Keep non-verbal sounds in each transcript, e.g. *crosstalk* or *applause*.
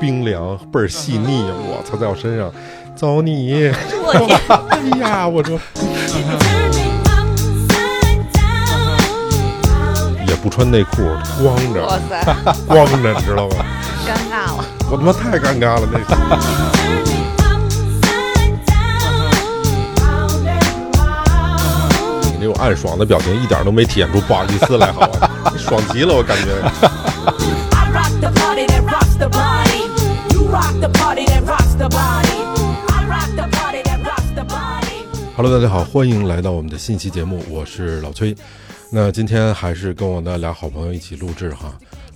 冰凉倍儿细腻，我操，在我身上，走你！我天，哎呀，我说 *laughs* 也不穿内裤，光哇着，塞，光着，你知道吗？尴尬了。我他妈太尴尬了，那次。你那种暗爽的表情一点都没体现出不好意思来，好吧？你爽极了，我感觉。Hello，大家好，欢迎来到我们的新期节目，我是老崔。那今天还是跟我的俩好朋友一起录制哈。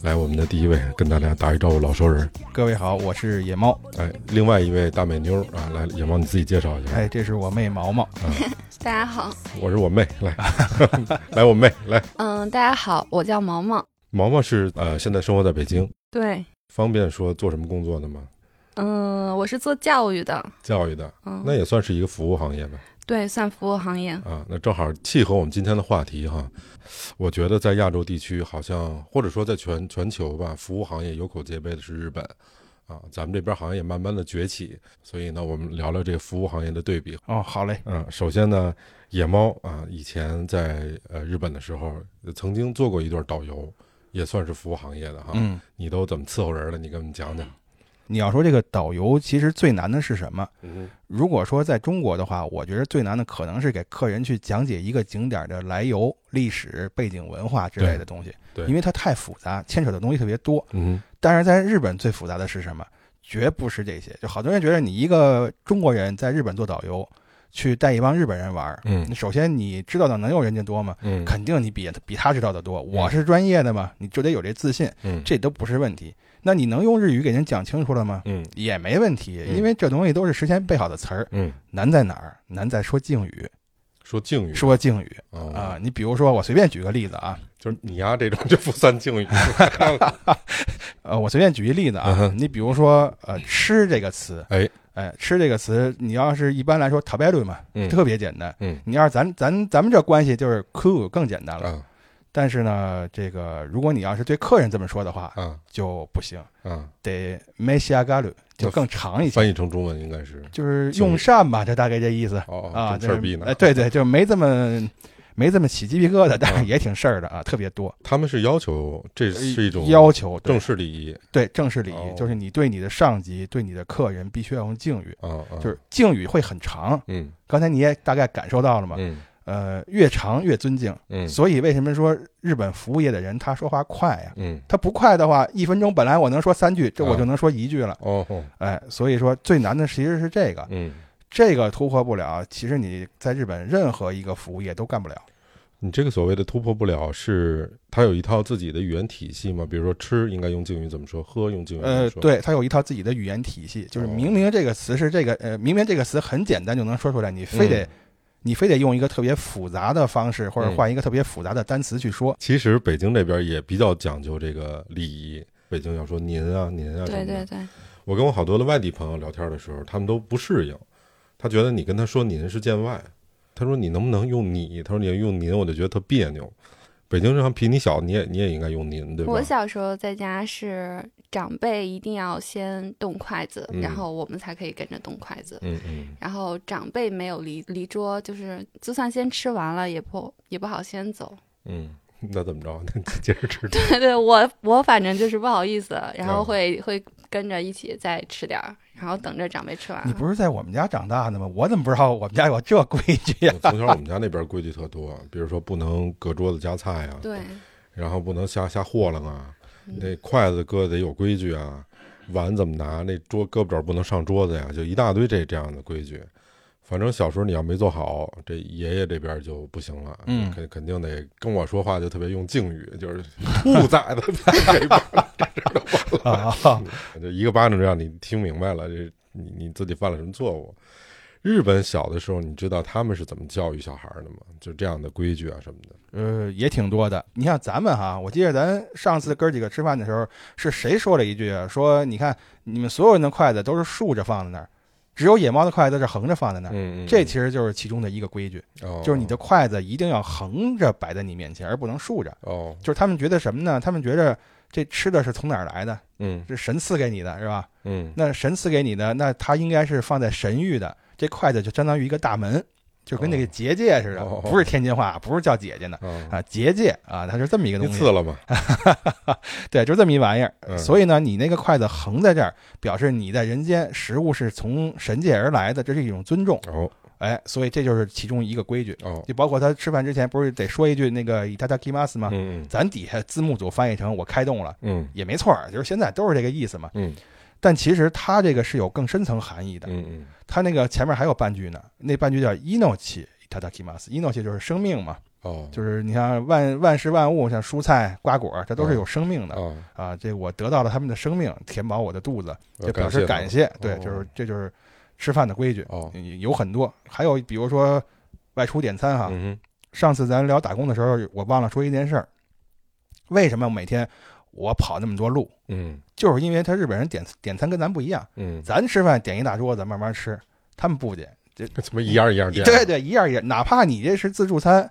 来，我们的第一位跟大家打一招呼，老熟人。各位好，我是野猫。哎，另外一位大美妞啊，来，野猫你自己介绍一下。哎，这是我妹毛毛。*laughs* 大家好，我是我妹，来，*laughs* 来我妹，来，嗯，大家好，我叫毛毛。毛毛是呃，现在生活在北京，对，方便说做什么工作的吗？嗯，我是做教育的，教育的，嗯，那也算是一个服务行业吧。对，算服务行业。啊，那正好契合我们今天的话题哈。我觉得在亚洲地区，好像或者说在全全球吧，服务行业有口皆碑的是日本，啊，咱们这边好像也慢慢的崛起。所以呢，我们聊聊这个服务行业的对比。哦，好嘞。嗯，首先呢，野猫啊，以前在呃日本的时候，曾经做过一段导游，也算是服务行业的哈。嗯，你都怎么伺候人了？你给我们讲讲。你要说这个导游，其实最难的是什么？嗯如果说在中国的话，我觉得最难的可能是给客人去讲解一个景点的来由、历史背景、文化之类的东西，对因为它太复杂，牵扯的东西特别多。嗯但是在日本最复杂的是什么？绝不是这些。就好多人觉得你一个中国人在日本做导游，去带一帮日本人玩儿，嗯首先你知道的能有人家多吗？嗯，肯定你比比他知道的多。我是专业的嘛，你就得有这自信，嗯这都不是问题。那你能用日语给人讲清楚了吗？嗯也没问题，嗯因为这东西都是事先背好的词儿。嗯，难在哪儿？难在说敬语，说敬语说敬语啊啊。你比如说，我随便举个例子啊，就是你丫这种就不算敬语。*laughs* 呃，我随便举一例子啊嗯，你比如说，呃，吃这个词，哎哎，吃这个词，你要是一般来说，食べる嘛，嗯特别简单。嗯你要是咱咱咱们这关系就是 cool 更简单了。啊但是呢，这个如果你要是对客人这么说的话，啊就不行，啊！得めし上がる，就更长一些，翻译成中文应该是就是用膳吧，这大概这意思哦啊。这事儿逼呢哎，。对对，就没这么没这么起鸡皮疙瘩，但是也挺事儿的啊，特别多。他们是要求这是一种要求，对正式礼仪对正式礼哦仪，就是你对你的上级、对你的客人必须要用敬语，啊啊，就是敬语会很长。嗯刚才你也大概感受到了嘛？嗯 呃，越长越尊敬。嗯所以为什么说日本服务业的人他说话快呀？嗯他不快的话，一分钟本来我能说三句，这我啊就能说一句了。哦哦哎，所以说最难的其实是这个，嗯，这个突破不了，其实你在日本任何一个服务业都干不了。你这个所谓的突破不了，是他有一套自己的语言体系吗？比如说吃应该用敬语怎么说，喝用敬语怎么呃，说？，对，它有一套自己的语言体系，就是哦明明这个词是这个，呃，明明这个词很简单就能说出来，你非得、嗯你非得用一个特别复杂的方式，或者嗯换一个特别复杂的单词去说。其实北京这边也比较讲究这个礼仪，北京要说您啊您啊什么的。对对对，我跟我好多的外地朋友聊天的时候，他们都不适应，他觉得你跟他说您是见外，他说你能不能用你？他说你要用您，我就觉得特别扭。北京人比你小，你也你也应该用您，对吧？我小时候在家是长辈一定要先动筷子，嗯然后我们才可以跟着动筷子。嗯嗯然后长辈没有离离桌，就是就算先吃完了，也不也不好先走。嗯，那怎么着？那接着吃。*laughs* 对对，我我反正就是不好意思，然后嗯会、会跟着一起再吃点儿，然后等着长辈吃完。你不是在我们家长大的吗？我怎么不知道我们家有这规矩呀、我从小我们家那边规矩特多，比如说不能隔桌子夹菜啊，对，然后不能瞎瞎和楞啊，嗯那筷子搁得有规矩啊，碗怎么拿，那桌胳膊肘不能上桌子呀，就一大堆这这样的规矩。反正小时候你要没做好，这爷爷这边就不行了，嗯肯肯定得跟我说话就特别用敬语，就是兔崽子在 *laughs* 这边！*laughs* 就一个巴掌就让你听明白了，这你你自己犯了什么错误？日本小的时候，你知道他们是怎么教育小孩的吗？就这样的规矩啊什么的。呃，也挺多的。你像咱们哈，我记得咱上次哥几个吃饭的时候，是谁说了一句啊？说你看你们所有人的筷子都是竖着放在那儿，只有野猫的筷子是横着放在那儿。这其实就是其中的一个规矩，哦就是你的筷子一定要横着摆在你面前，而不能竖着。哦，就是他们觉得什么呢？他们觉得这吃的是从哪儿来的？嗯是神赐给你的，是吧？嗯那神赐给你的，那它应该是放在神域的。这筷子就相当于一个大门，就跟那个结界似的，哦不是天津话，不是叫姐姐呢。哦，啊，结界啊，它是这么一个东西，刺了吗？*laughs* 对，就这么一玩意儿。嗯所以呢，你那个筷子横在这儿，表示你在人间食物是从神界而来的，这是一种尊重。哦哎，所以这就是其中一个规矩。哦，就包括他吃饭之前不是得说一句那个“伊塔塔 k i m a s 吗？嗯嗯咱底下字幕组翻译成“我开动了嗯”，也没错，就是现在都是这个意思嘛。嗯但其实它这个是有更深层含义的。嗯嗯它那个前面还有半句呢，那半句叫 “inochi itadakimasu”，inochi 就是生命嘛，哦，就是你像万万事万物，像蔬菜、瓜果，这都是有生命的。哦，啊，这我得到了他们的生命，填饱我的肚子，就表示感谢。对，哦就是这就是吃饭的规矩，哦，有很多。还有比如说外出点餐哈，嗯上次咱聊打工的时候，我忘了说一件事儿，为什么每天我跑那么多路？嗯就是因为他日本人点点餐跟咱不一样，嗯，咱吃饭点一大桌子慢慢吃，他们不点。这怎么一样一样点？对对，一样一样，哪怕你这是自助餐，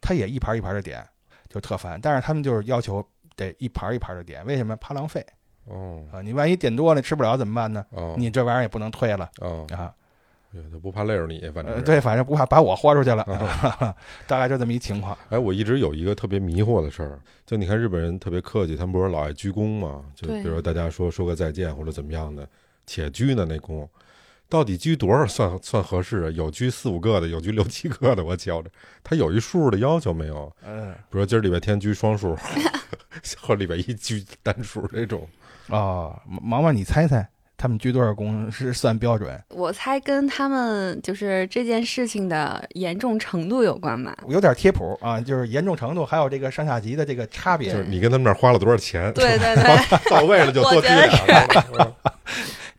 他也一盘一盘的点，就特烦。但是他们就是要求得一盘一盘的点，为什么？怕浪费哦啊！你万一点多了吃不了怎么办呢？哦，你这玩意儿也不能退了哦，啊。对他不怕累着你，反正呃，对，反正不怕把我豁出去了，啊 *laughs* 大概就这么一情况。哎，我一直有一个特别迷惑的事儿，就你看日本人特别客气，他们不是老爱鞠躬吗？就比如说大家说说个再见或者怎么样的，且鞠呢那躬，到底鞠多少算算合适啊？有鞠四五个的，有鞠六七个的，我瞧着，他有一数的要求没有？嗯，比如说今儿礼拜天鞠双数，*laughs* 或礼拜一鞠单数这种。哦，毛毛，你猜猜他们鞠多少躬是算标准？我猜跟他们就是这件事情的严重程度有关吧。有点贴谱啊，就是严重程度，还有这个上下级的这个差别。就是你跟他们那儿花了多少钱？对对对，*laughs* 到位了就多鞠我觉得俩。嗯 *laughs*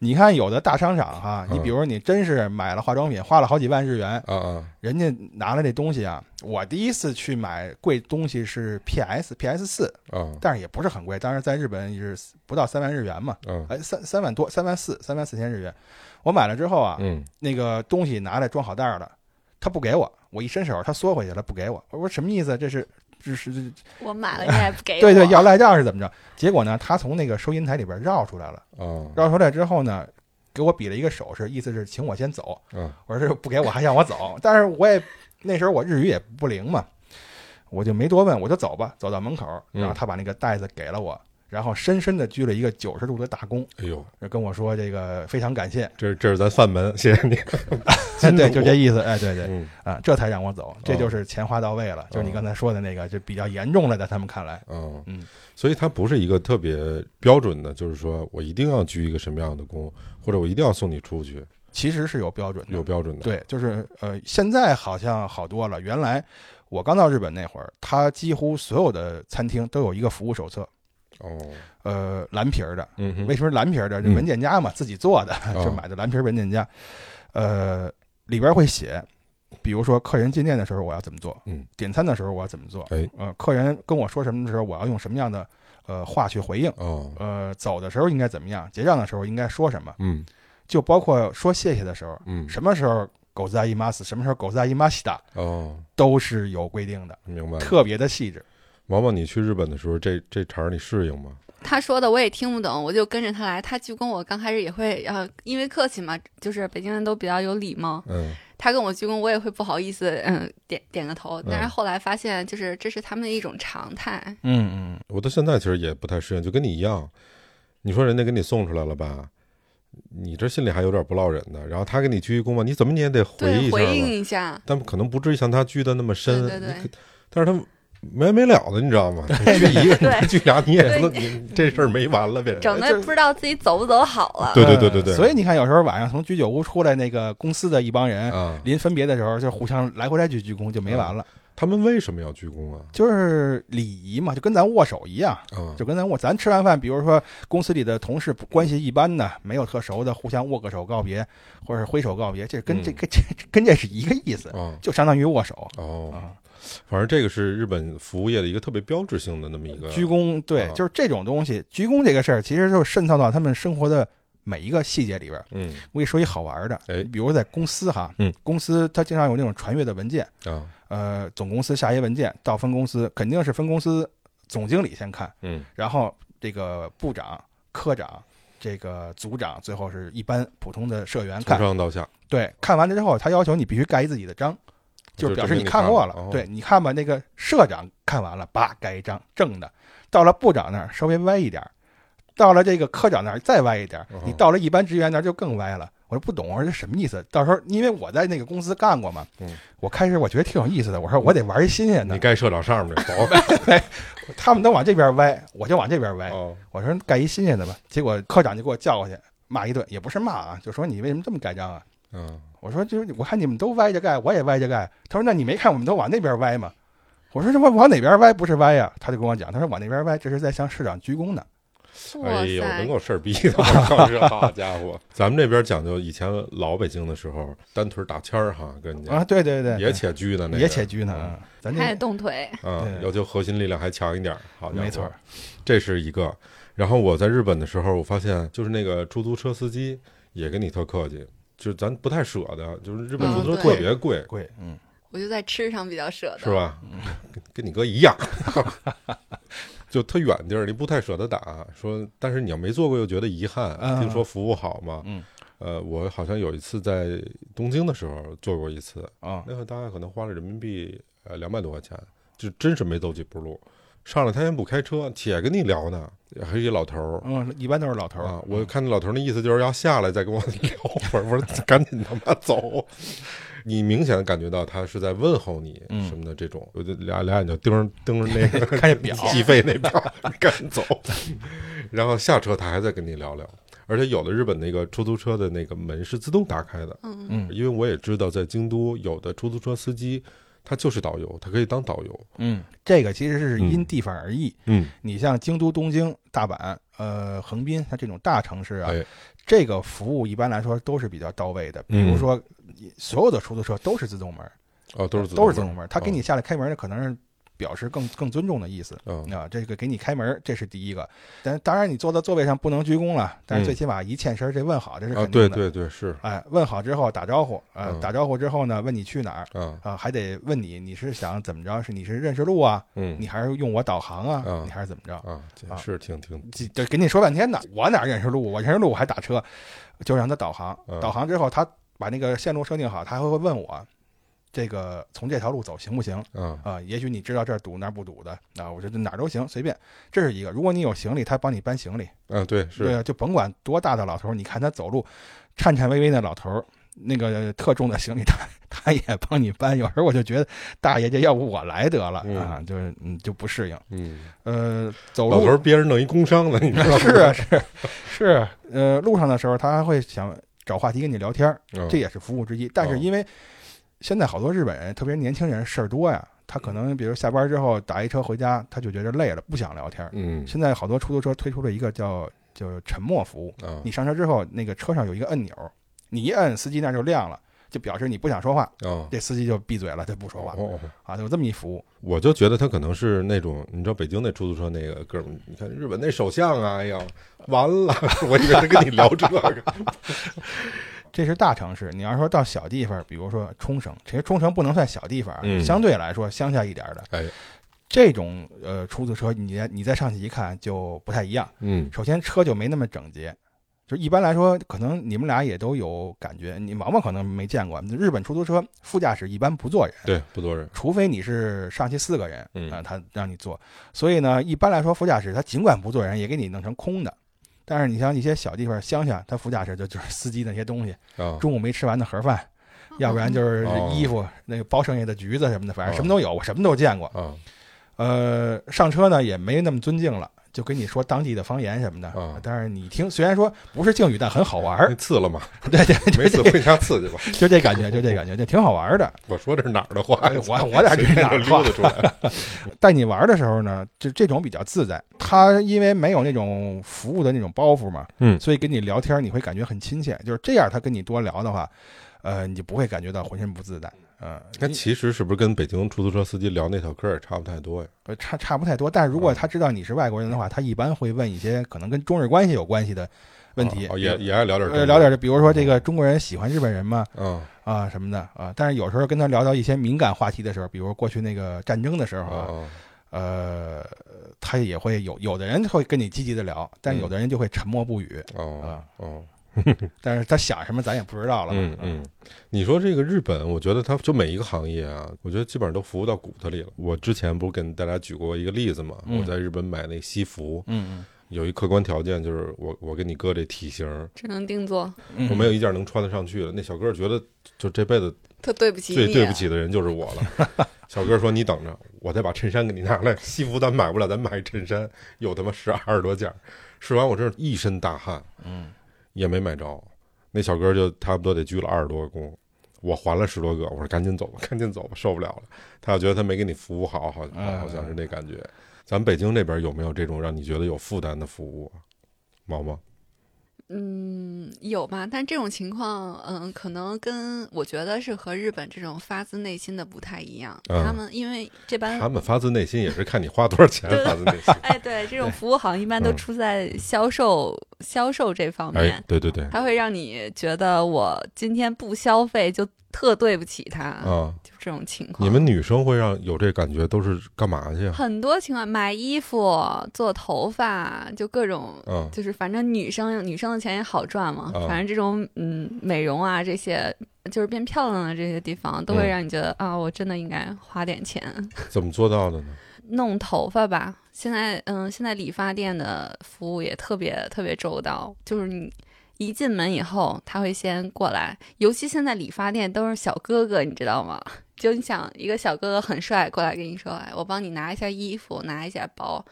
你看有的大商场哈，嗯你比如你真是买了化妆品，花了好几万日元，啊啊人家拿了这东西啊，我第一次去买贵东西是 PS PS 四，啊但是也不是很贵，当然在日本也是不到三万日元嘛，嗯！哎，三三万多，三万四，三万四千日元。我买了之后啊，嗯那个东西拿来装好袋儿了，他不给我，我一伸手，他缩回去了，不给我。我说什么意思？这是这是这我买了你还 *laughs* 不给我？对对要赖账是怎么着？结果呢，他从那个收银台里边绕出来了，啊绕出来之后呢，给我比了一个手势，意思是请我先走。嗯我说这不给我还让我走，但是我也那时候我日语也不灵嘛，我就没多问，我就走吧，走到门口，嗯然后他把那个袋子给了我，然后深深的鞠了一个九十度的大躬，哎呦，跟我说这个非常感谢，这这是咱范门，谢谢你。*laughs* 对，就这意思，哎，对对。嗯啊，这才让我走，这就是钱花到位了，就是你刚才说的那个，就比较严重了，在他们看来，哦嗯，所以它不是一个特别标准的，就是说我一定要鞠一个什么样的躬，或者我一定要送你出去，其实是有标准的，有标准的。，对，就是呃，现在好像好多了。原来我刚到日本那会儿，它几乎所有的餐厅都有一个服务手册，哦，呃，蓝皮儿的。嗯，为什么蓝皮儿的？这嗯文件夹嘛，自己做的，哦就买的蓝皮儿文件夹。呃，里边会写，比如说客人进店的时候我要怎么做，嗯，点餐的时候我要怎么做，哎，呃，客人跟我说什么的时候我要用什么样的呃话去回应，哦，呃，走的时候应该怎么样，结账的时候应该说什么，嗯就包括说谢谢的时候，嗯，什么时候狗在伊马斯，什么时候狗在伊马西达，哦，都是有规定的，明白。特别的细致。毛毛，你去日本的时候，这这茬儿你适应吗？他说的我也听不懂，我就跟着他来。他鞠躬，我刚开始也会，呃，因为客气嘛，就是北京人都比较有礼貌。嗯他跟我鞠躬，我也会不好意思，嗯，点点个头。但是后来发现，就是这是他们的一种常态。嗯嗯，我到现在其实也不太适应，就跟你一样。你说人家给你送出来了吧，你这心里还有点不落忍的。然后他给你鞠一躬吧，你怎么你也得回对，回一下回。应一下。但可能不至于像他鞠的那么深，对对对你可但是他没完没了的，你知道吗？*laughs* 你鞠一个，对你鞠俩，你也不能，你这事儿没完了呗。整的不知道自己走不走好了。对对对对所以你看，有时候晚上从居酒屋出来，那个公司的一帮人，啊，临分别的时候就互相来回来去鞠躬，就没完了。他们为什么要鞠躬啊？就是礼仪嘛，就跟咱握手一样，啊，就跟咱握。咱吃完饭，比如说公司里的同事关系一般的，没有特熟的，互相握个手告别，或者是挥手告别，这跟这嗯跟这跟这是一个意思，哦就相当于握手哦，啊。反正这个是日本服务业的一个特别标志性的那么一个鞠躬，对啊，就是这种东西。鞠躬这个事儿，其实就渗透到他们生活的每一个细节里边。嗯我给你说一好玩的，哎比如在公司哈，嗯，公司它经常有那种传阅的文件，啊呃，总公司下一文件到分公司，肯定是分公司总经理先看，嗯然后这个部长、科长、这个组长，最后是一般普通的社员从看。上到下，对，看完了之后，他要求你必须盖一自己的章，就是表示你看过了。哦对，你看吧，那个社长看完了，叭盖一张正的，到了部长那儿稍微歪一点儿，到了这个科长那儿再歪一点你到了一般职员那儿就更歪了。我说不懂，我说这什么意思？到时候因为我在那个公司干过嘛，嗯我开始我觉得挺有意思的，我说我得玩一新鲜的你。盖社长上面 *laughs* 走。*laughs* 他们都往这边歪，我就往这边歪。哦，我说盖一新鲜的吧，结果科长就给我叫过去骂一顿，也不是骂啊，就说你为什么这么盖章啊？嗯我说就是我看你们都歪着盖，我也歪着盖。他说那你没看我们都往那边歪吗？我说这往往哪边歪不是歪呀？他就跟我讲，他说往那边歪这是在向市长鞠躬呢。哇哎呦，塞能，够事儿逼的，*laughs* 好家伙！咱们这边讲究，以前老北京的时候，单腿打签儿哈，跟你啊，对对对，也且拘呢，那个。也且拘呢，嗯。咱还得动腿，啊，要求核心力量还强一点儿，好家伙，没错，这是一个。然后我在日本的时候，我发现就是那个出租车司机也跟你特客气，就是咱不太舍得，就是日本嗯出租车特别贵，贵，嗯，我就在吃上比较舍得，是？吧？跟跟你哥一样，*laughs* 就特远地儿，你不太舍得打。说，但是你要没做过，又觉得遗憾。嗯听说服务好嘛，嗯，呃，我好像有一次在东京的时候做过一次，啊，那会大概可能花了人民币呃两百多块钱，就真是没走几步路。上来他先不开车，且跟你聊呢，还是一老头儿。嗯，一般都是老头儿啊，我看那老头儿那意思就是要下来再跟我聊会儿，*laughs* 我说赶紧他妈走。你明显感觉到他是在问候你嗯。什么的这种，我就俩俩眼就盯着盯着那个 *laughs* 看这表。*laughs* 计费那表，赶紧走。*laughs* 然后下车他还在跟你聊聊，而且有的日本那个出租车的那个门是自动打开的，嗯，嗯。因为我也知道在京都有的出租车司机他就是导游，他可以当导游。嗯，这个其实是因嗯地方而异。嗯，你像京都、东京、大阪、呃横滨，它这种大城市啊，哎，这个服务一般来说都是比较到位的。比嗯如说，所有的出租车都是自动门，哦，都是自都是自动门，他给哦你下来开门的，可能是表示更更尊重的意思。嗯啊，这个给你开门，这是第一个。但当然，你坐到座位上不能鞠躬了，但是最起码一欠身，这问好，这是啊，肯定的。对对对，是哎，问好之后打招呼，呃，嗯打招呼之后呢，问你去哪儿啊，啊，还得问你你是想怎么着？是你是认识路啊，嗯，你还是用我导航啊，嗯你还是怎么着？啊，啊是挺挺这这给你说半天呢，我哪认识路？我认识路我还打车，就让他导航。嗯导航之后，他把那个线路设定好，他还会问我，这个从这条路走行不行？啊，啊，也许你知道这儿堵那儿不堵的啊，我觉得哪儿都行，随便。这是一个。如果你有行李，他帮你搬行李，嗯，对，对是，啊，就甭管多大的老头儿，你看他走路颤颤巍巍那老头儿，那个特重的行李他他也帮你搬。有时候我就觉得大爷这要不我来得了、嗯啊，就是嗯就不适应。嗯，呃，走路老头儿憋着弄一工伤了，你知道吗？是啊是是，呃，路上的时候他还会想找话题跟你聊天儿，嗯这也是服务之一。但哦是因为现在好多日本人，特别是年轻人事儿多呀，他可能比如下班之后打一车回家，他就觉得累了，不想聊天儿。嗯。现在好多出租车推出了一个叫叫沉默服务，啊。你上车之后，那个车上有一个按钮，你一摁，司机那儿就亮了，就表示你不想说话，哦，这司机就闭嘴了，他不说话。哦，啊，有这么一服务。我就觉得他可能是那种，你知道北京那出租车那个哥们儿，你看日本那首相啊，哎呀，完了，*laughs* 我以为他跟你聊这个，这是大城市，你要说到小地方，比如说冲绳，其实冲绳不能算小地方相对来说乡下一点的，哎，这种呃出租车，你再你再上去一看就不太一样。嗯首先车就没那么整洁，就一般来说，可能你们俩也都有感觉，你毛毛可能没见过，日本出租车副驾驶一般不坐人。对，不坐人，除非你是上去四个人，嗯啊，他让你坐，所以呢，一般来说，副驾驶他尽管不坐人，也给你弄成空的。但是你像一些小地方乡下，他副驾驶就就是司机那些东西，啊，中午没吃完的盒饭，要不然就是哦。衣服那个包剩下的橘子什么的，反正哦什么都有，我什么都见过。啊呃，上车呢也没那么尊敬了，就跟你说当地的方言什么的。啊但是你听，虽然说不是敬语，但很好玩。*laughs* 刺了吗？*laughs* 对对，没就这刺回家刺去吧。*laughs* 就这感觉，就这感觉，就挺好玩的。我说这是哪儿的话哎？我我哪知随便哪儿就溜达出来了。带你玩的时候呢，就这种比较自在。他因为没有那种服务的那种包袱嘛，嗯所以跟你聊天你会感觉很亲切。就是这样，他跟你多聊的话，呃，你就不会感觉到浑身不自在。嗯、那其实是不是跟北京出租车司机聊那套嗑也差不太多呀？呃，差差不太多。但是如果他知道你是外国人的话，他一般会问一些可能跟中日关系有关系的问题，哦也也爱聊点呃聊点，比如说这个中国人喜欢日本人吗？嗯啊什么的啊，但是有时候跟他聊到一些敏感话题的时候，比如过去那个战争的时候啊，哦呃，他也会有有的人会跟你积极的聊，但有的人就会沉默不语，哦啊哦，*laughs* 但是他想什么咱也不知道了。嗯嗯，你说这个日本，我觉得他就每一个行业啊，我觉得基本上都服务到骨子里了。我之前不是跟大家举过一个例子嘛？嗯我在日本买那西服，嗯有一客观条件就是我我跟你哥这体型，只能定做，嗯，我没有一件能穿得上去的。那小哥觉得就这辈子特对不起。最对不起的人就是我了。*laughs* 小哥说：“你等着，我再把衬衫给你拿来。西服咱买不了，咱买衬衫，有他妈十二十多件。试完我真是一身大汗，嗯，也没买着。那小哥就差不多得鞠了二十多个躬，我还了十多个。我说赶紧走吧，赶紧走吧，受不了了。他要觉得他没给你服务好，好嗯好像是那感觉。咱北京这边有没有这种让你觉得有负担的服务啊？毛毛，嗯，有吧？但这种情况，嗯，可能跟我觉得是和日本这种发自内心的不太一样。嗯他们因为这般他们发自内心也是看你花多少钱发自内心。*laughs* 哎，对，这种服务行业一般都嗯出在销售、销售这方面哎，，对对对，他会让你觉得我今天不消费就特对不起他，啊，就这种情况。你们女生会让有这感觉，都是干嘛去啊？很多情况，买衣服、做头发，就各种，嗯就是反正女生女生的钱也好赚嘛。啊反正这种嗯美容啊这些，就是变漂亮的这些地方，都会嗯让你觉得、啊，我真的应该花点钱 *laughs* 怎么做到的呢？弄头发吧。现在嗯，现在理发店的服务也特别特别周到，就是你。一进门以后，他会先过来，尤其现在理发店都是小哥哥，你知道吗？就你想一个小哥哥很帅，过来跟你说，哎，我帮你拿一下衣服，拿一下包，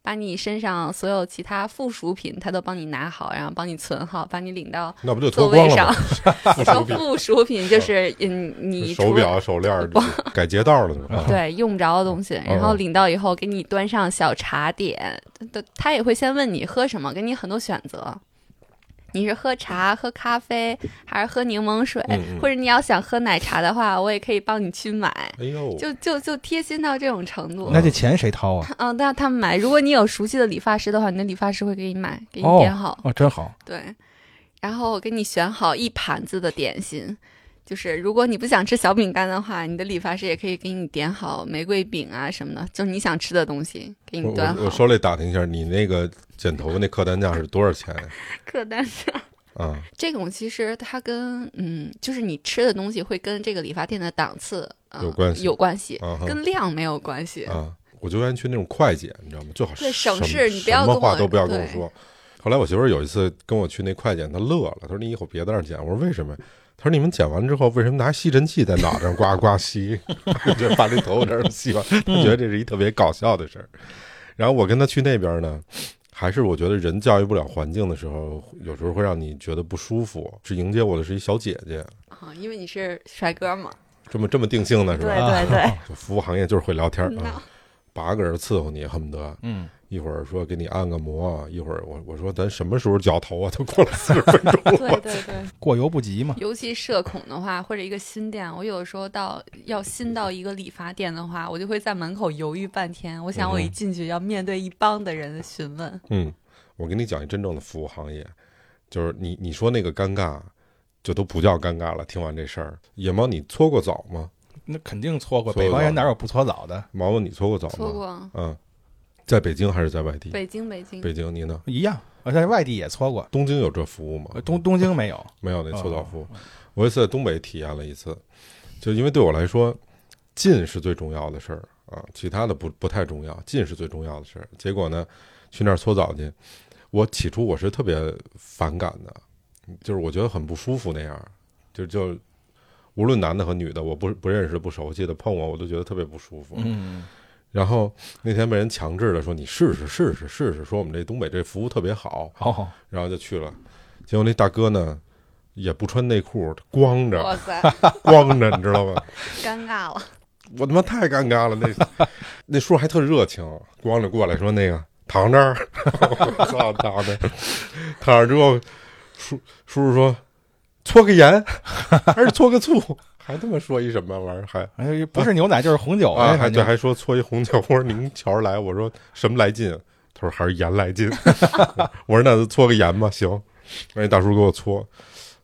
把你身上所有其他附属品他都帮你拿好，然后帮你存好，把你领到那不就座位上脱光了吗？。*laughs* 附说附属品就是嗯，你手表、手链儿，*laughs* 改街道了？对，用不着的东西，然后哦领到以后给你端上小茶点，他他也会先问你喝什么，给你很多选择。你是喝茶、喝咖啡，还是喝柠檬水？嗯嗯或者你要想喝奶茶的话，我也可以帮你去买。哎呦，就就就贴心到这种程度。那这钱谁掏啊？嗯，那他们买，如果你有熟悉的理发师的话，你的理发师会给你买，给你哦点好。哦，真好。对，然后我给你选好一盘子的点心。就是如果你不想吃小饼干的话，你的理发师也可以给你点好玫瑰饼啊什么的，就是你想吃的东西给你端好。我我手里打听一下，你那个剪头发那客单价是多少钱 *laughs* 客单价啊？*laughs* 这种其实它跟嗯，就是你吃的东西会跟这个理发店的档次、呃、有关系有关系，啊跟量没有关系。啊！我就愿意去那种快剪，你知道吗？最好对省事你不要跟我什么话都不要跟我说。后来我媳妇儿有一次跟我去那快剪，她乐了，她说：“你以后别在那儿剪。”我说：“为什么呀？”她说：“你们剪完之后，为什么拿吸尘器在脑袋上刮刮吸？*laughs* 就把这头发这儿吸完，他觉得这是一特别搞笑的事儿。然后我跟他去那边呢，还是我觉得人教育不了环境的时候，有时候会让你觉得不舒服。是迎接我的是一小姐姐，啊，因为你是帅哥嘛。这么这么定性的是吧？对对，对 *laughs* 服务行业就是会聊天儿八个人伺候你，恨不得。嗯，一会儿说给你按个摩，一会儿我我说咱什么时候绞头啊？都过了四十分钟了，对对对。*laughs* 过犹不及嘛。尤其社恐的话，或者一个新店，我有时候到要新到一个理发店的话，我就会在门口犹豫半天。我想我一进去要面对一帮的人的询问，嗯，我给你讲一真正的服务行业，就是你你说那个尴尬，就都不叫尴尬了。听完这事儿，野猫你搓过澡吗？那肯定搓过，搓过北方人哪有不搓澡的？毛毛你搓过澡吗？搓过嗯，在北京还是在外地？北京北京，北京，你呢？一样，我在外地也搓过，东京有这服务吗？呃东东京没有。*laughs* 没有那搓澡哦服务。我有一次在东北体验了一次，就因为对我来说，近是最重要的事儿啊，其他的不不太重要，近是最重要的事儿。结果呢，去那儿搓澡去，我起初我是特别反感的，就是我觉得很不舒服那样，就就无论男的和女的，我不不认识不熟悉的碰我，我都觉得特别不舒服。嗯，然后那天被人强制的说你试试试试试试，说我们这东北这服务特别好，哦，然后就去了。结果那大哥呢，也不穿内裤，光着，哇塞，*laughs* 光着，你知道吗？尴尬了。我他妈太尴尬了。那 *laughs* 那叔叔还特热情，光着过来说那个躺这儿，*laughs* 我操，躺着，躺着之后，叔叔叔说搓个盐还是搓个醋，还他妈说一什么玩意儿，还哎，不是牛奶就是红酒啊，对，还说搓一红酒。我说您瞧着来，我说什么来劲？他说还是盐来劲。*laughs* 我说那就搓个盐吧，行。让那大叔给我搓，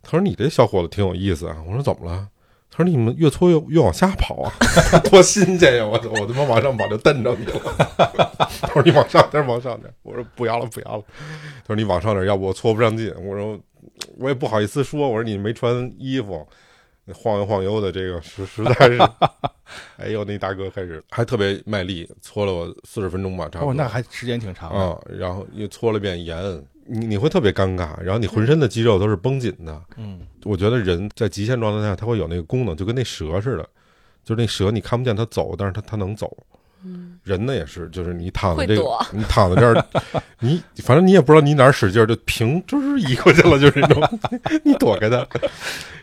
他说你这小伙子挺有意思啊。我说怎么了？他说你们越搓越越往下跑啊，*laughs* 多新鲜呀！我操，我他妈往上跑就蹬着你了。*laughs* 他说你往上点，往上点。我说不要了，不要了。他说你往上点，要不我搓不上劲。我说我也不好意思说，我说你没穿衣服，晃悠晃悠的，这个实 *laughs* 实在是。*laughs* 哎呦，那大哥开始还特别卖力，搓了我四十分钟吧，差不多。哦，那还时间挺长的。啊、然后又搓了遍盐，你你会特别尴尬，然后你浑身的肌肉都是绷紧的。嗯，我觉得人在极限状态下，他会有那个功能，就跟那蛇似的，就是那蛇你看不见它走，但是它它能走。嗯，人呢也是，就是你躺在这个，你躺在这儿，*laughs* 你反正你也不知道你哪儿使劲儿，就平就是移过去了，就是那种，*laughs* 你躲开它。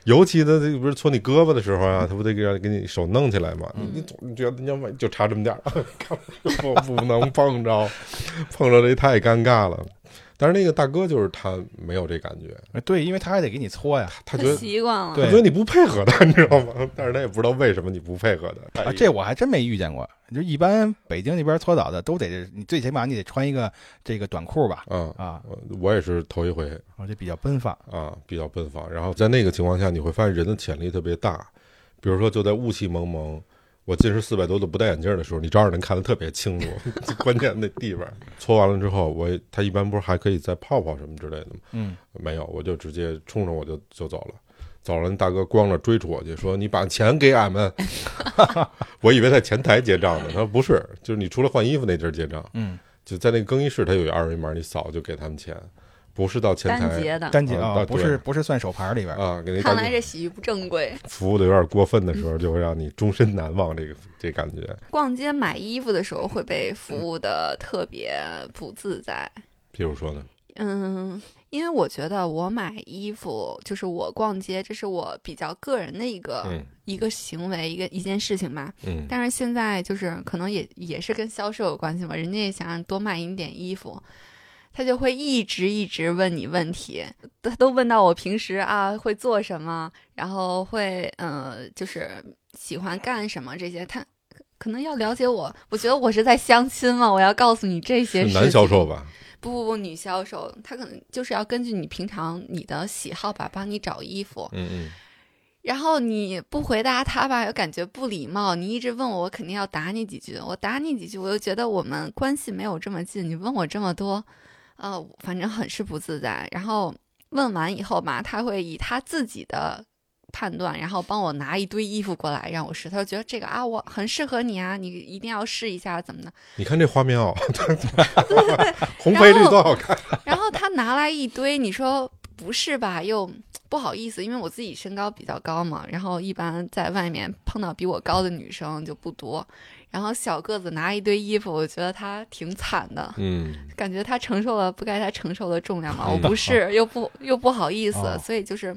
尤其他这不是搓你胳膊的时候啊，他不得给让给你手弄起来嘛？你你总你觉得你要不就差这么点儿，*laughs* 不不能碰着，碰着这太尴尬了。但是那个大哥就是他没有这感觉，哎对，因为他还得给你搓呀。他觉得习惯了。对他觉得你不配合他，你知道吗？*laughs* 但是他也不知道为什么你不配合他。啊，这我还真没遇见过。就一般北京那边搓澡的都得，你最起码你得穿一个这个短裤吧？啊啊，我我也是头一回我这比较奔放。啊，比较奔放。然后在那个情况下，你会发现人的潜力特别大。比如说，就在雾气蒙蒙，我近视四百多度不戴眼镜的时候，你照样能看得特别清楚。*laughs* 关键那地方搓完了之后，我他一般不是还可以再泡泡什么之类的吗？嗯，没有，我就直接冲着我就就走了。走了，大哥光着追出我去，说：“你把钱给俺们。*laughs* *laughs* ”我以为在前台结账呢，他说不是，就是你除了换衣服那地儿结账，嗯，就在那个更衣室，他有一二维码，你扫就给他们钱，不是到前台单节的，单节啊，不是不是算手牌里边。啊，给那看来这洗浴不正规。*laughs* 服务的有点过分的时候，就会让你终身难忘这个这感觉。逛街买衣服的时候会被服务的特别不自在。比如说呢，嗯，因为我觉得我买衣服就是我逛街，这是我比较个人的一个、嗯一个行为，一个一件事情吧。嗯但是现在就是可能也也是跟销售有关系嘛，人家也想让多卖你点衣服，他就会一直一直问你问题，他都问到我平时啊会做什么，然后会呃就是喜欢干什么这些，他可能要了解我。我觉得我是在相亲嘛，我要告诉你这些事情。是男销售吧？不不不，女销售，他可能就是要根据你平常你的喜好吧，帮你找衣服。嗯嗯，然后你不回答他吧，又感觉不礼貌。你一直问我，我肯定要答你几句。我答你几句，我又觉得我们关系没有这么近。你问我这么多，呃，反正很是不自在。然后问完以后吧，他会以他自己的判断，然后帮我拿一堆衣服过来让我试。他就觉得这个啊，我很适合你啊，你一定要试一下，怎么的？你看这花棉袄，对对对，*laughs* 红配绿多好看。然后他拿来一堆，你说不是吧？又不好意思，因为我自己身高比较高嘛，然后一般在外面碰到比我高的女生就不多。然后小个子拿一堆衣服，我觉得他挺惨的，嗯，感觉他承受了不该他承受的重量嘛。我嗯不是，又不又不好意思，哦所以就是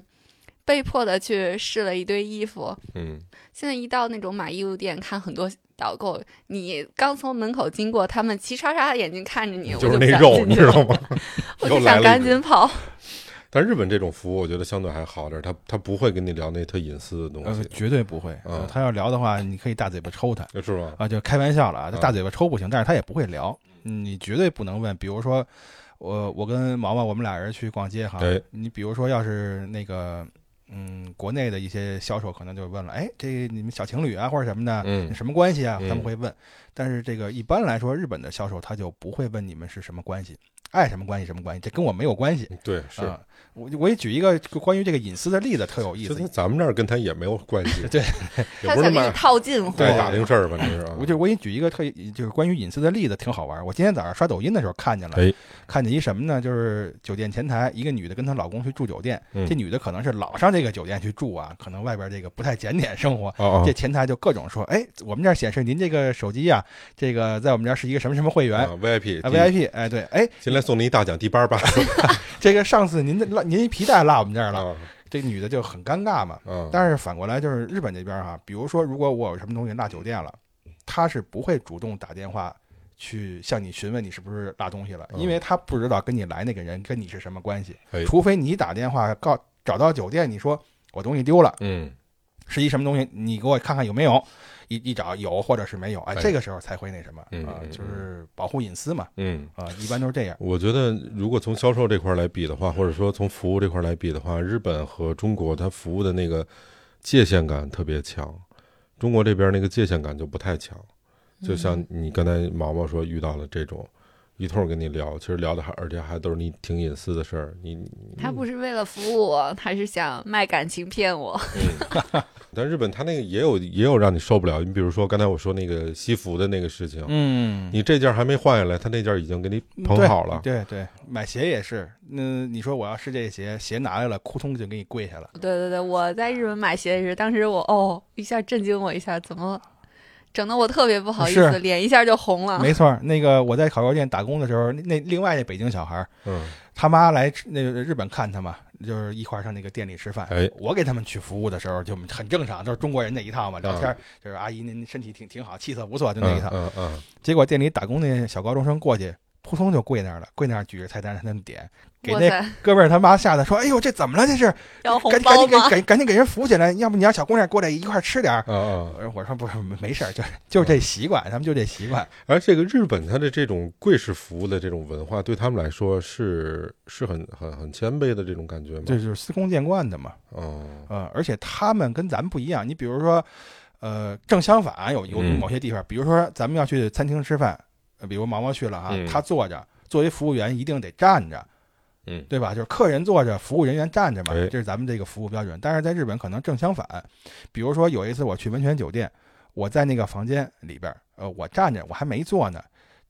被迫的去试了一堆衣服。嗯，现在一到那种买衣服店，看很多导购，你刚从门口经过，他们齐刷刷的眼睛看着你，我就那肉，你知道吗？*laughs* 我就想赶紧跑。但日本这种服务，我觉得相对还好点儿，他他不会跟你聊那特隐私的东呃西，，绝对不会。嗯呃他要聊的话，你可以大嘴巴抽他是吧？啊，就开玩笑了啊，他大嘴巴抽不行，但是他也不会聊。嗯你绝对不能问，比如说我我跟毛毛我们俩人去逛街哈哎，你比如说要是那个嗯国内的一些销售可能就问了，哎，这你们小情侣啊或者什么的，嗯什么关系啊？嗯他们会问。但是这个一般来说，日本的销售他就不会问你们是什么关系，爱什么关系什么关系，这跟我没有关系。对，是。啊，我我也举一个关于这个隐私的例子，特有意思就在。咱们这儿跟他也没有关系，*laughs* 对，也不是套近乎，对打听事儿吧，这是啊 *laughs* 我。就我给你举一个特就是关于隐私的例子，挺好玩儿。我今天早上刷抖音的时候看见了，哎看见一什么呢？就是酒店前台一个女的跟她老公去住酒店，嗯这女的可能是老上这个酒店去住啊，可能外边这个不太检点生活。哦哦这前台就各种说，哎，我们这儿显示您这个手机啊、这个在我们这儿是一个什么什么会员啊，VIP 啊，VIP，哎，对，哎，进来送您一大奖，第八吧 *laughs* 这个上次您的落您一皮带落我们这儿了，啊这女的就很尴尬嘛。嗯，但是反过来就是日本这边哈、比如说如果我有什么东西落酒店了，他是不会主动打电话去向你询问你是不是落东西了，嗯。因为他不知道跟你来那个人跟你是什么关系哎，除非你打电话告找到酒店，你说我东西丢了，嗯。是一什么东西，你给我看看有没有，一一找有或者是没有，哎，哎这个时候才会那什么啊就是保护隐私嘛，嗯。啊，一般都是这样。我觉得，如果从销售这块来比的话，或者说从服务这块来比的话，日本和中国它服务的那个界限感特别强，中国这边那个界限感就不太强。就像你刚才毛毛说遇到了这种，一通跟你聊，其实聊的还而且还都是你挺隐私的事儿，你你他不是为了服务我，他是想卖感情骗我。但日本他那个也有也有让你受不了，你比如说刚才我说那个西服的那个事情，嗯，你这件还没换下来，他那件已经给你捧对好了，对对，买鞋也是，那你说我要试这鞋，鞋拿来了，扑通就给你跪下了。对对对，我在日本买鞋也是，当时我哦一下震惊我一下，怎么整的我特别不好意思，脸一下就红了。没错，那个我在烤肉店打工的时候，那那另外那北京小孩儿，嗯，他妈来那个日本看他嘛，就是一块儿上那个店里吃饭。哎我给他们去服务的时候就很正常，都是中国人那一套嘛，聊天就是阿姨您身体挺挺好，气色不错，就那一套。嗯嗯嗯，结果店里打工那小高中生过去，扑通就跪那儿了，跪那儿举着菜单让他们点，给那，哥们儿他妈吓得说：“哎呦，这怎么了？这是 *laughs* 赶紧赶紧给？赶赶紧给人扶起来，要不你让小姑娘过来一块儿吃点儿。”嗯嗯。我说不是没没事儿，就就是这习惯，他们就这习惯。而这个日本他的这种跪式服务的这种文化，对他们来说是是很很很谦卑的这种感觉吗？这就是司空见惯的嘛。哦，呃，而且他们跟咱们不一样。你比如说，呃，正相反，有有嗯某些地方，比如说咱们要去餐厅吃饭，呃比如毛毛去了啊，嗯他坐着，作为服务员一定得站着，嗯对吧？就是客人坐着，服务人员站着嘛，哎这是咱们这个服务标准。但是在日本可能正相反，比如说有一次我去温泉酒店，我在那个房间里边，呃，我站着，我还没坐呢。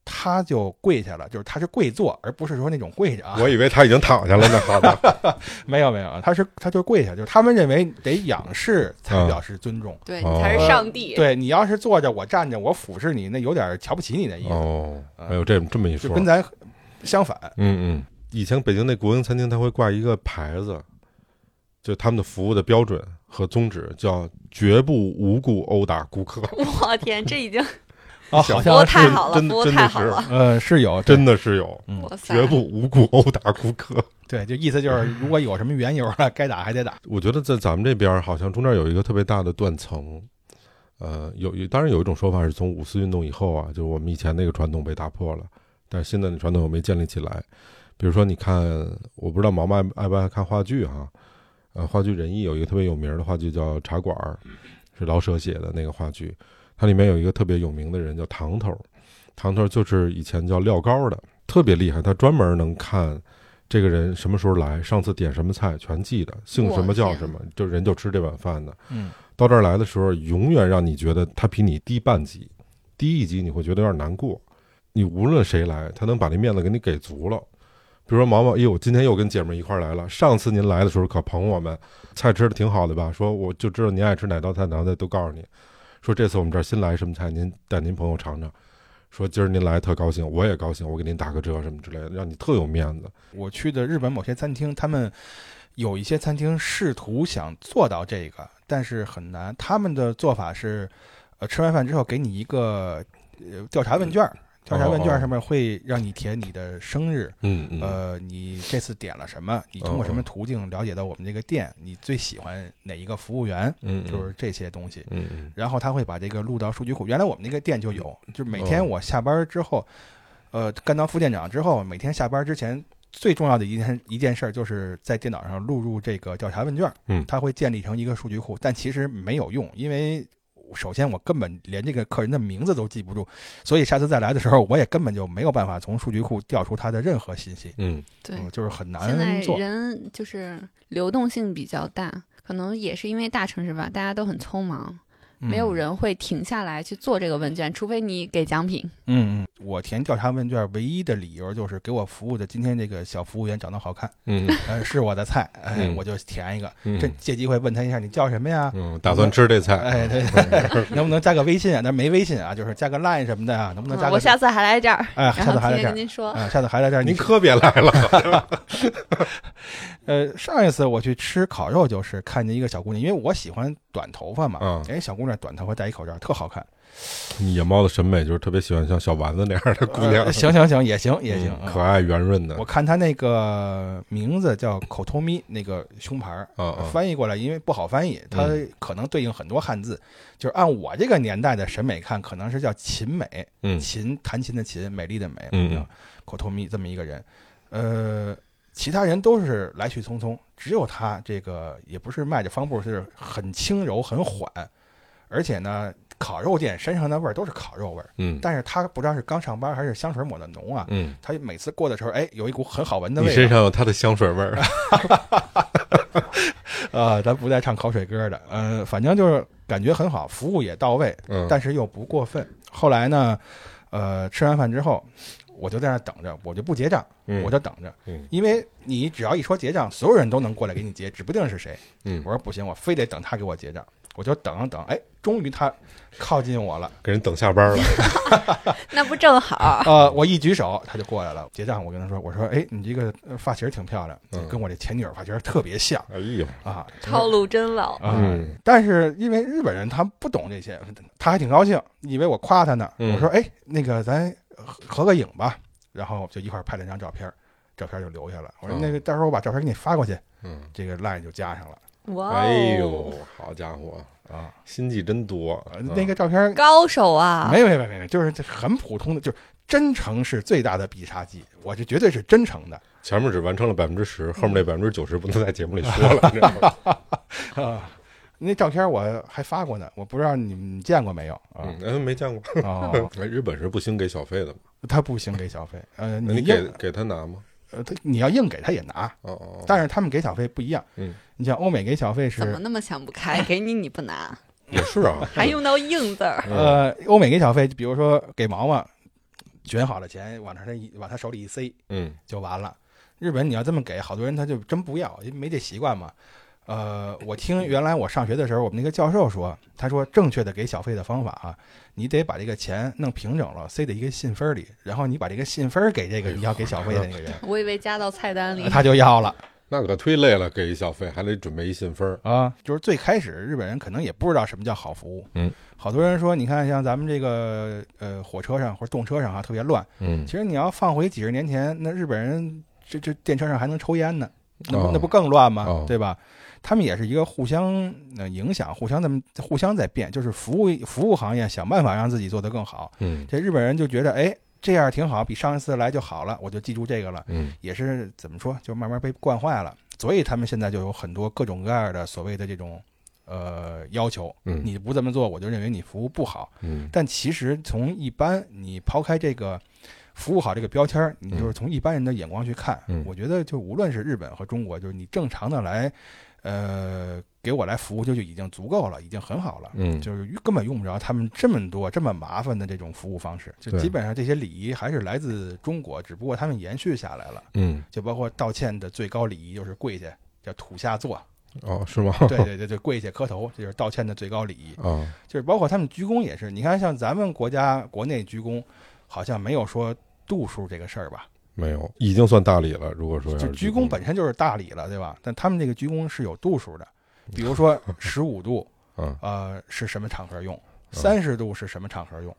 他就跪下了，就是他是跪坐，而不是说那种跪着啊。我以为他已经躺下了呢。*laughs* 好的，没有没有，他是他就跪下，就是他们认为得仰视才啊表示尊重。对才是上帝。对你要是坐着，我站着，我俯视你，那有点瞧不起你的意思，哦，还有这这么一说，就跟咱相反。嗯嗯，以前北京那国营餐厅，他会挂一个牌子，就他们的服务的标准和宗旨叫绝不无故殴打顾客，*laughs* 我天，这已经啊，小服务好像是，太好了，真真的是太好了。呃，是有真的是有，嗯，绝不无故殴打顾客。对，就意思就是，如果有什么缘由了，该打还得打。我觉得在咱们这边儿好像中间有一个特别大的断层，呃，有有当然有一种说法是从五四运动以后啊，就是我们以前那个传统被打破了，但是新的传统又没建立起来。比如说，你看，我不知道毛毛爱爱不爱看话剧哈、呃，话剧仁义有一个特别有名的话剧叫《茶馆》，是老舍写的那个话剧，它里面有一个特别有名的人叫糖头，糖头就是以前叫廖高的，特别厉害，他专门能看这个人什么时候来，上次点什么菜全记得，姓什么叫什么，就人就吃这碗饭的。嗯，到这儿来的时候，永远让你觉得他比你低半级，低一级你会觉得有点难过。你无论谁来，他能把那面子给你给足了。比如说毛毛，哎呦，今天又跟姐们儿一块儿来了。上次您来的时候可捧我们，菜吃的挺好的吧？说我就知道您爱吃哪道菜，哪道菜都告诉你。说这次我们这儿新来什么菜，您带您朋友尝尝。说今儿您来特高兴，我也高兴，我给您打个折什么之类的，让你特有面子。我去的日本某些餐厅，他们有一些餐厅试图想做到这个，但是很难。他们的做法是，呃，吃完饭之后给你一个呃调查问卷儿，调查问卷儿上面会让你填你的生日，嗯嗯，呃，你这次点了什么？你通过什么途径了解到我们这个店？你最喜欢哪一个服务员？嗯，就是这些东西。嗯嗯然后他会把这个录到数据库。原来我们那个店就有，就是每天哦我下班之后，呃，干当副店长之后，每天下班之前最重要的一件一件事儿就是在电脑上录入这个调查问卷。嗯它会建立成一个数据库，但其实没有用，因为。首先，我根本连这个客人的名字都记不住，所以下次再来的时候，我也根本就没有办法从数据库调出他的任何信息，嗯。对，嗯，就是很现在难做。人就是流动性比较大，可能也是因为大城市吧，大家都很匆忙，没有嗯人会停下来去做这个问卷，除非你给奖品。嗯嗯，我填调查问卷唯一的理由就是给我服务的今天这个小服务员长得好看，嗯呃，是我的菜，哎，嗯我就填一个。嗯，这借机会问他一下，你叫什么呀？嗯，打算吃这菜，哎，对，对 *laughs* 能不能加个微信啊？那没微信啊，就是加个 Line 什么的啊，能不能加个？嗯我下次还来这儿，哎，下次还来这儿。您说。啊，下次还来这儿。您可别来了。*laughs* 呃，上一次我去吃烤肉，就是看见一个小姑娘，因为我喜欢短头发嘛，嗯哎，小姑娘短头发戴一口罩，特好看。你野猫的审美就是特别喜欢像小丸子那样的姑娘，呃行行行，也行也行可爱圆润的我。看他那个名字叫口头咪，那个胸牌儿翻译过来因为不好翻译，它可能对应很多汉字。就是按我这个年代的审美看，可能是叫琴美，嗯琴弹琴的琴，美丽的美，嗯口头咪这么一个人。呃，其他人都是来去匆匆，只有他这个也不是迈着方步，是很轻柔很缓，而且呢，烤肉店身上的味儿都是烤肉味儿，嗯但是他不知道是刚上班还是香水抹的浓啊。嗯，他每次过的时候，哎，有一股很好闻的你味道。身上有他的香水味儿。*laughs* 啊、咱不再唱口水歌的，呃，反正就是感觉很好，服务也到位，嗯，但是又不过分。后来呢，呃，吃完饭之后，我就在那等着，我就不结账，嗯我就等着，嗯因为你只要一说结账，所有人都能过来给你结，指不定是谁。嗯我说不行，我非得等他给我结账，我就等啊等，哎，终于他靠近我了，给人等下班了。*laughs* *laughs* 那不正好？呃，我一举手他就过来了，结账，我跟他说，我说，哎，你这个呃发型挺漂亮，嗯跟我这前女友发型特别像哎呦，啊，套路真老。啊、嗯但是因为日本人他不懂这些，他还挺高兴，以为我夸他呢。嗯我说：“哎，那个咱合合个影吧。”然后就一块拍了张照片，照片就留下了。我说：“哦那个到时候我把照片给你发过去，嗯，这个 line 就加上了哇哦，哎呦，好家伙，啊。心计真多呃。那个照片高手啊！没没没没没，就是很普通的，就是真诚是最大的必杀技，我这绝对是真诚的前面只完成了百分之十，后面那百分之九十不能在节目里说了，你知道吗？啊。那照片我还发过呢，我不知道你们见过没有啊？嗯，哎，没见过。哦，*laughs* 哎，日本是不兴给小费的吗？他不兴给小费，呃，你给给他拿吗？呃，他你要硬给他也拿，哦哦，但是他们给小费不一样。嗯，你像欧美给小费是，怎么那么想不开？*laughs* 给你你不拿，*laughs* 也是啊，*laughs* 还用到硬字儿？嗯呃，欧美给小费，比如说给毛毛卷好了钱往他一往他手里一塞嗯就完了。日本你要这么给，好多人他就真不要，因为没这习惯嘛。呃，我听原来我上学的时候，我们那个教授说，他说正确的给小费的方法啊，你得把这个钱弄平整了，塞在一个信封里，然后你把这个信封给这个你要给小费的那个人，*laughs* 我以为加到菜单里。他就要了。那可忒累了，给一小费还得准备一信封。啊，就是最开始日本人可能也不知道什么叫好服务，嗯，好多人说，你看像咱们这个呃火车上或者动车上啊特别乱，嗯其实你要放回几十年前，那日本人这这电车上还能抽烟呢，那不、哦那不更乱吗？哦对吧？他们也是一个互相呃影响，互相这么互相在变，就是服务服务行业想办法让自己做得更好。嗯。这日本人就觉得，哎，这样挺好，比上一次来就好了，我就记住这个了。嗯。也是怎么说，就慢慢被惯坏了，所以他们现在就有很多各种各样的所谓的这种呃要求，嗯。你不这么做，我就认为你服务不好。嗯。但其实从一般你抛开这个服务好这个标签，你就是从一般人的眼光去看，嗯。我觉得就无论是日本和中国，就是你正常的来，呃，给我来服务就就已经足够了，已经很好了。嗯，就是根本用不着他们这么多这么麻烦的这种服务方式，就基本上这些礼仪还是来自中国，只不过他们延续下来了。嗯就包括道歉的最高礼仪就是跪下，叫土下坐，哦是吗？对对对对，*laughs* 跪下磕头，这就是道歉的最高礼仪。啊就是包括他们鞠躬也是，你看像咱们国家国内鞠躬，好像没有说度数这个事儿吧？没有，已经算大礼了。如果说要就鞠鞠躬本身就是大礼了，对吧？但他们这个鞠躬是有度数的，*laughs* 比如说十五度，*laughs* 啊，呃，是什么场合用？三十度是什么场合用？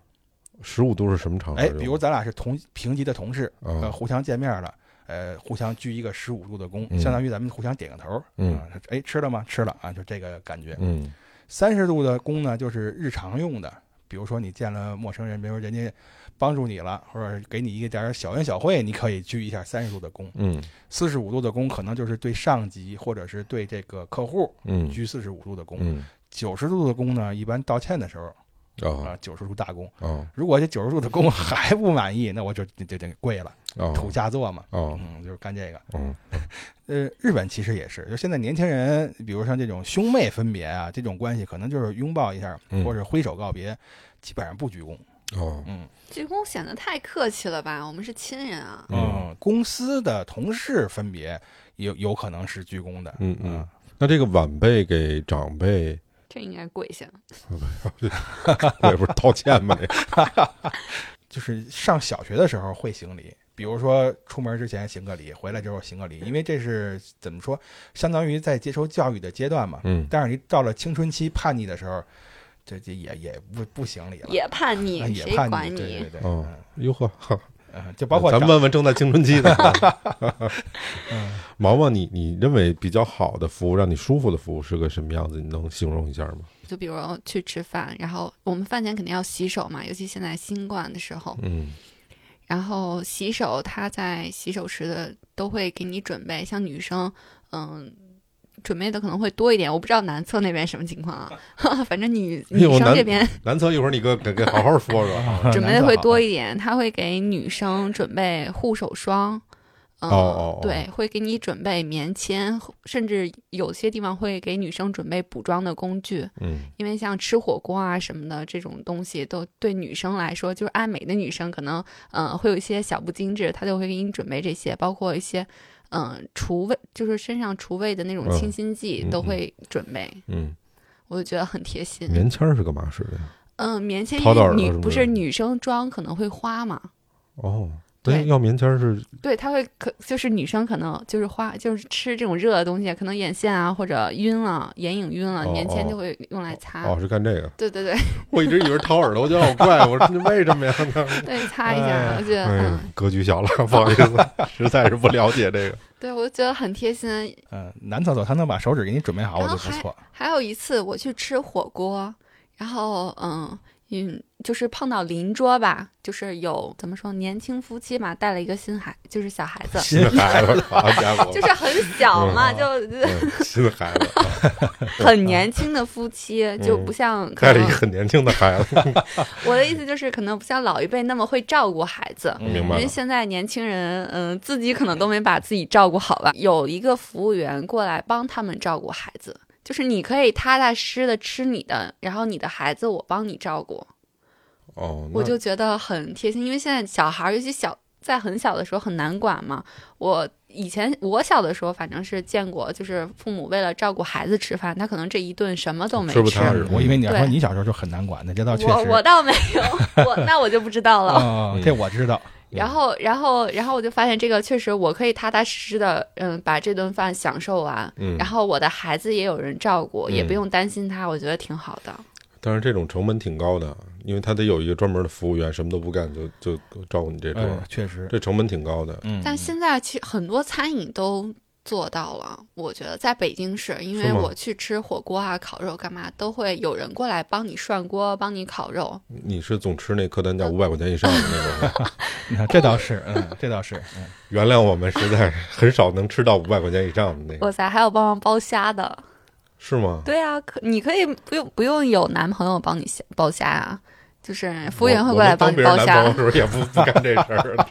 十五度是什么场合哎，比如咱俩是同平级的同事，呃，啊互相见面了，呃，互相鞠一个十五度的躬，嗯相当于咱们互相点个头，嗯啊，哎，吃了吗？吃了啊，就这个感觉。嗯三十度的躬呢，就是日常用的，比如说你见了陌生人，比如人家帮助你了，或者给你一点小恩小惠，你可以鞠一下三十度的躬。嗯四十五度的躬可能就是对上级或者是对这个客户嗯鞠四十五度的躬。嗯九十度的躬呢，一般道歉的时候啊啊，九十度大躬。啊如果这九十度的躬 *laughs* 还不满意，那我就就就得跪了，啊土下座嘛。哦嗯，就是干这个。嗯 *laughs* 呃，日本其实也是，就现在年轻人，比如像这种兄妹分别啊，这种关系可能就是拥抱一下，嗯或者挥手告别，基本上不鞠躬。哦嗯鞠躬显得太客气了吧？我们是亲人啊。嗯公司的同事分别有有可能是鞠躬的。嗯嗯，那这个晚辈给长辈，这应该跪下。*laughs* 我也不是道歉吗？这 *laughs* 就是上小学的时候会行礼，比如说出门之前行个礼，回来之后行个礼，因为这是怎么说，相当于在接受教育的阶段嘛。嗯但是你到了青春期叛逆的时候，这这也也不不行理了，也叛逆，啊也叛谁管逆，对对对，哦，哟呵，哈嗯，嗯就包括长咱问问正在青春期的嗯 *laughs* 毛毛，你你认为比较好的服务，让你舒服的服务是个什么样子？你能形容一下吗？就比如去吃饭，然后我们饭前肯定要洗手嘛，尤其现在新冠的时候，嗯然后洗手，他在洗手池的都会给你准备，像女生，嗯。准备的可能会多一点，我不知道男厕那边什么情况啊，*laughs* 反正女女生这边南侧一会儿你给给给好好说说啊。*laughs* 准备的会多一一点，他会给女生准备护手霜，嗯、哦哦哦对，会给你准备棉签，甚至有些地方会给女生准备补妆的工具，嗯因为像吃火锅啊什么的这种东西，都对女生来说，就是爱美的女生可能呃会有一些小不精致，她就会给你准备这些，包括一些嗯、呃除味，就是身上除味的那种嗯清新剂、嗯都会准备，嗯，我就觉得很贴心。棉签是干嘛使的呀？嗯，棉签女不是女生装可能会花嘛，哦，对对，要棉签儿是对，他会可就是女生可能就是花就是吃这种热的东西，可能眼线啊或者晕了，眼影晕了，哦棉签哦就会用来擦。哦，是干这个。对对对 *laughs* 我一直以为掏耳朵，我觉得好怪。我说这为什么呀？*laughs* 对，擦一下，哎我觉得格局小了，不好意思，*laughs* 实在是不了解这个。对我觉得很贴心。嗯，男厕所他能把手指给你准备好，我然后觉得不错。还有一次我去吃火锅，然后嗯嗯，就是碰到邻桌吧，就是有怎么说年轻夫妻嘛，带了一个新孩，就是小孩子，新孩子，好家伙，就是很小嘛，嗯就嗯新孩子，*laughs* 很年轻的夫妻，就不像带了一个很年轻的孩子，*laughs* 我的意思就是，可能不像老一辈那么会照顾孩子。明白因。为现在年轻人，嗯、自己可能都没把自己照顾好吧。有一个服务员过来帮他们照顾孩子，就是你可以踏踏实实的吃你的，然后你的孩子我帮你照顾，哦，我就觉得很贴心。因为现在小孩儿，尤其小在很小的时候很难管嘛。我以前我小的时候，反正是见过，就是父母为了照顾孩子吃饭，他可能这一顿什么都没吃不踏实我以为你要说你小时候就很难管呢，这倒确实。我我倒没有，我那我就不知道了。这我知道。然后，然后，然后我就发现这个确实，我可以踏踏实实的，嗯，把这顿饭享受完。嗯，然后我的孩子也有人照顾，也嗯不用担心他，我觉得挺好的。但是这种成本挺高的，因为他得有一个专门的服务员，什么都不干就就照顾你这桌，嗯，确实。这成本挺高的。嗯，但现在其实很多餐饮都做到了，我觉得在北京市，因为我去吃火锅啊、烤肉干嘛，都会有人过来帮你涮锅、帮你烤肉。你是总吃那客单价五百块钱以上的那种，*laughs* 你看这倒是，嗯，这倒是，嗯，原谅我们实在很少能吃到五百块钱以上的那个，哇塞，还有帮忙剥虾的。是吗？对啊，可你可以不用不用有男朋友帮你虾包虾啊，就是服务员会过来帮你包虾我们当别人男朋友。的时候也不不干这事儿。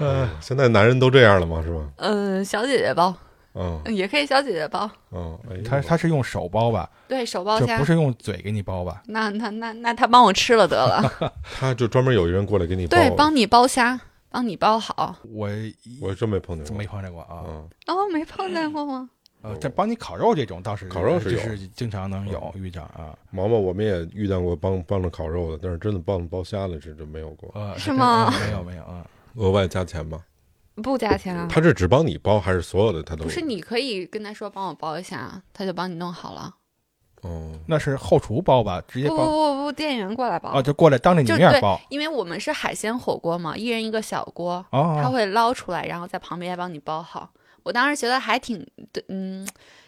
*laughs* 嗯，现在男人都这样了吗？是吧？嗯，小姐姐包，嗯也可以小姐姐包。嗯，他他是用手包吧，对手包虾就不，是用嘴给你包吧？那那那那他帮我吃了得了。*laughs* 他就专门有一人过来给你包。对，帮你包虾，帮你包好。我我真没碰见过。没碰见过啊。嗯，哦，没碰见过吗？呃，这帮你烤肉这种倒是烤肉是有就是经常能有遇着啊。毛毛我们也遇见过帮帮着烤肉的，但是真的帮着包虾的是真没有过。呃，是吗嗯没有没有啊。额外加钱吗？不加钱啊。他是只帮你包，还是所有的他都？不是，你可以跟他说帮我包一下，他就帮你弄好了。哦，那是后厨包吧？直接不不不不，店员过来包。啊，就过来当着你面包因为我们是海鲜火锅嘛，一人一个小锅，他哦。会捞出来，然后在旁边帮你包好。我当时觉得还挺，嗯，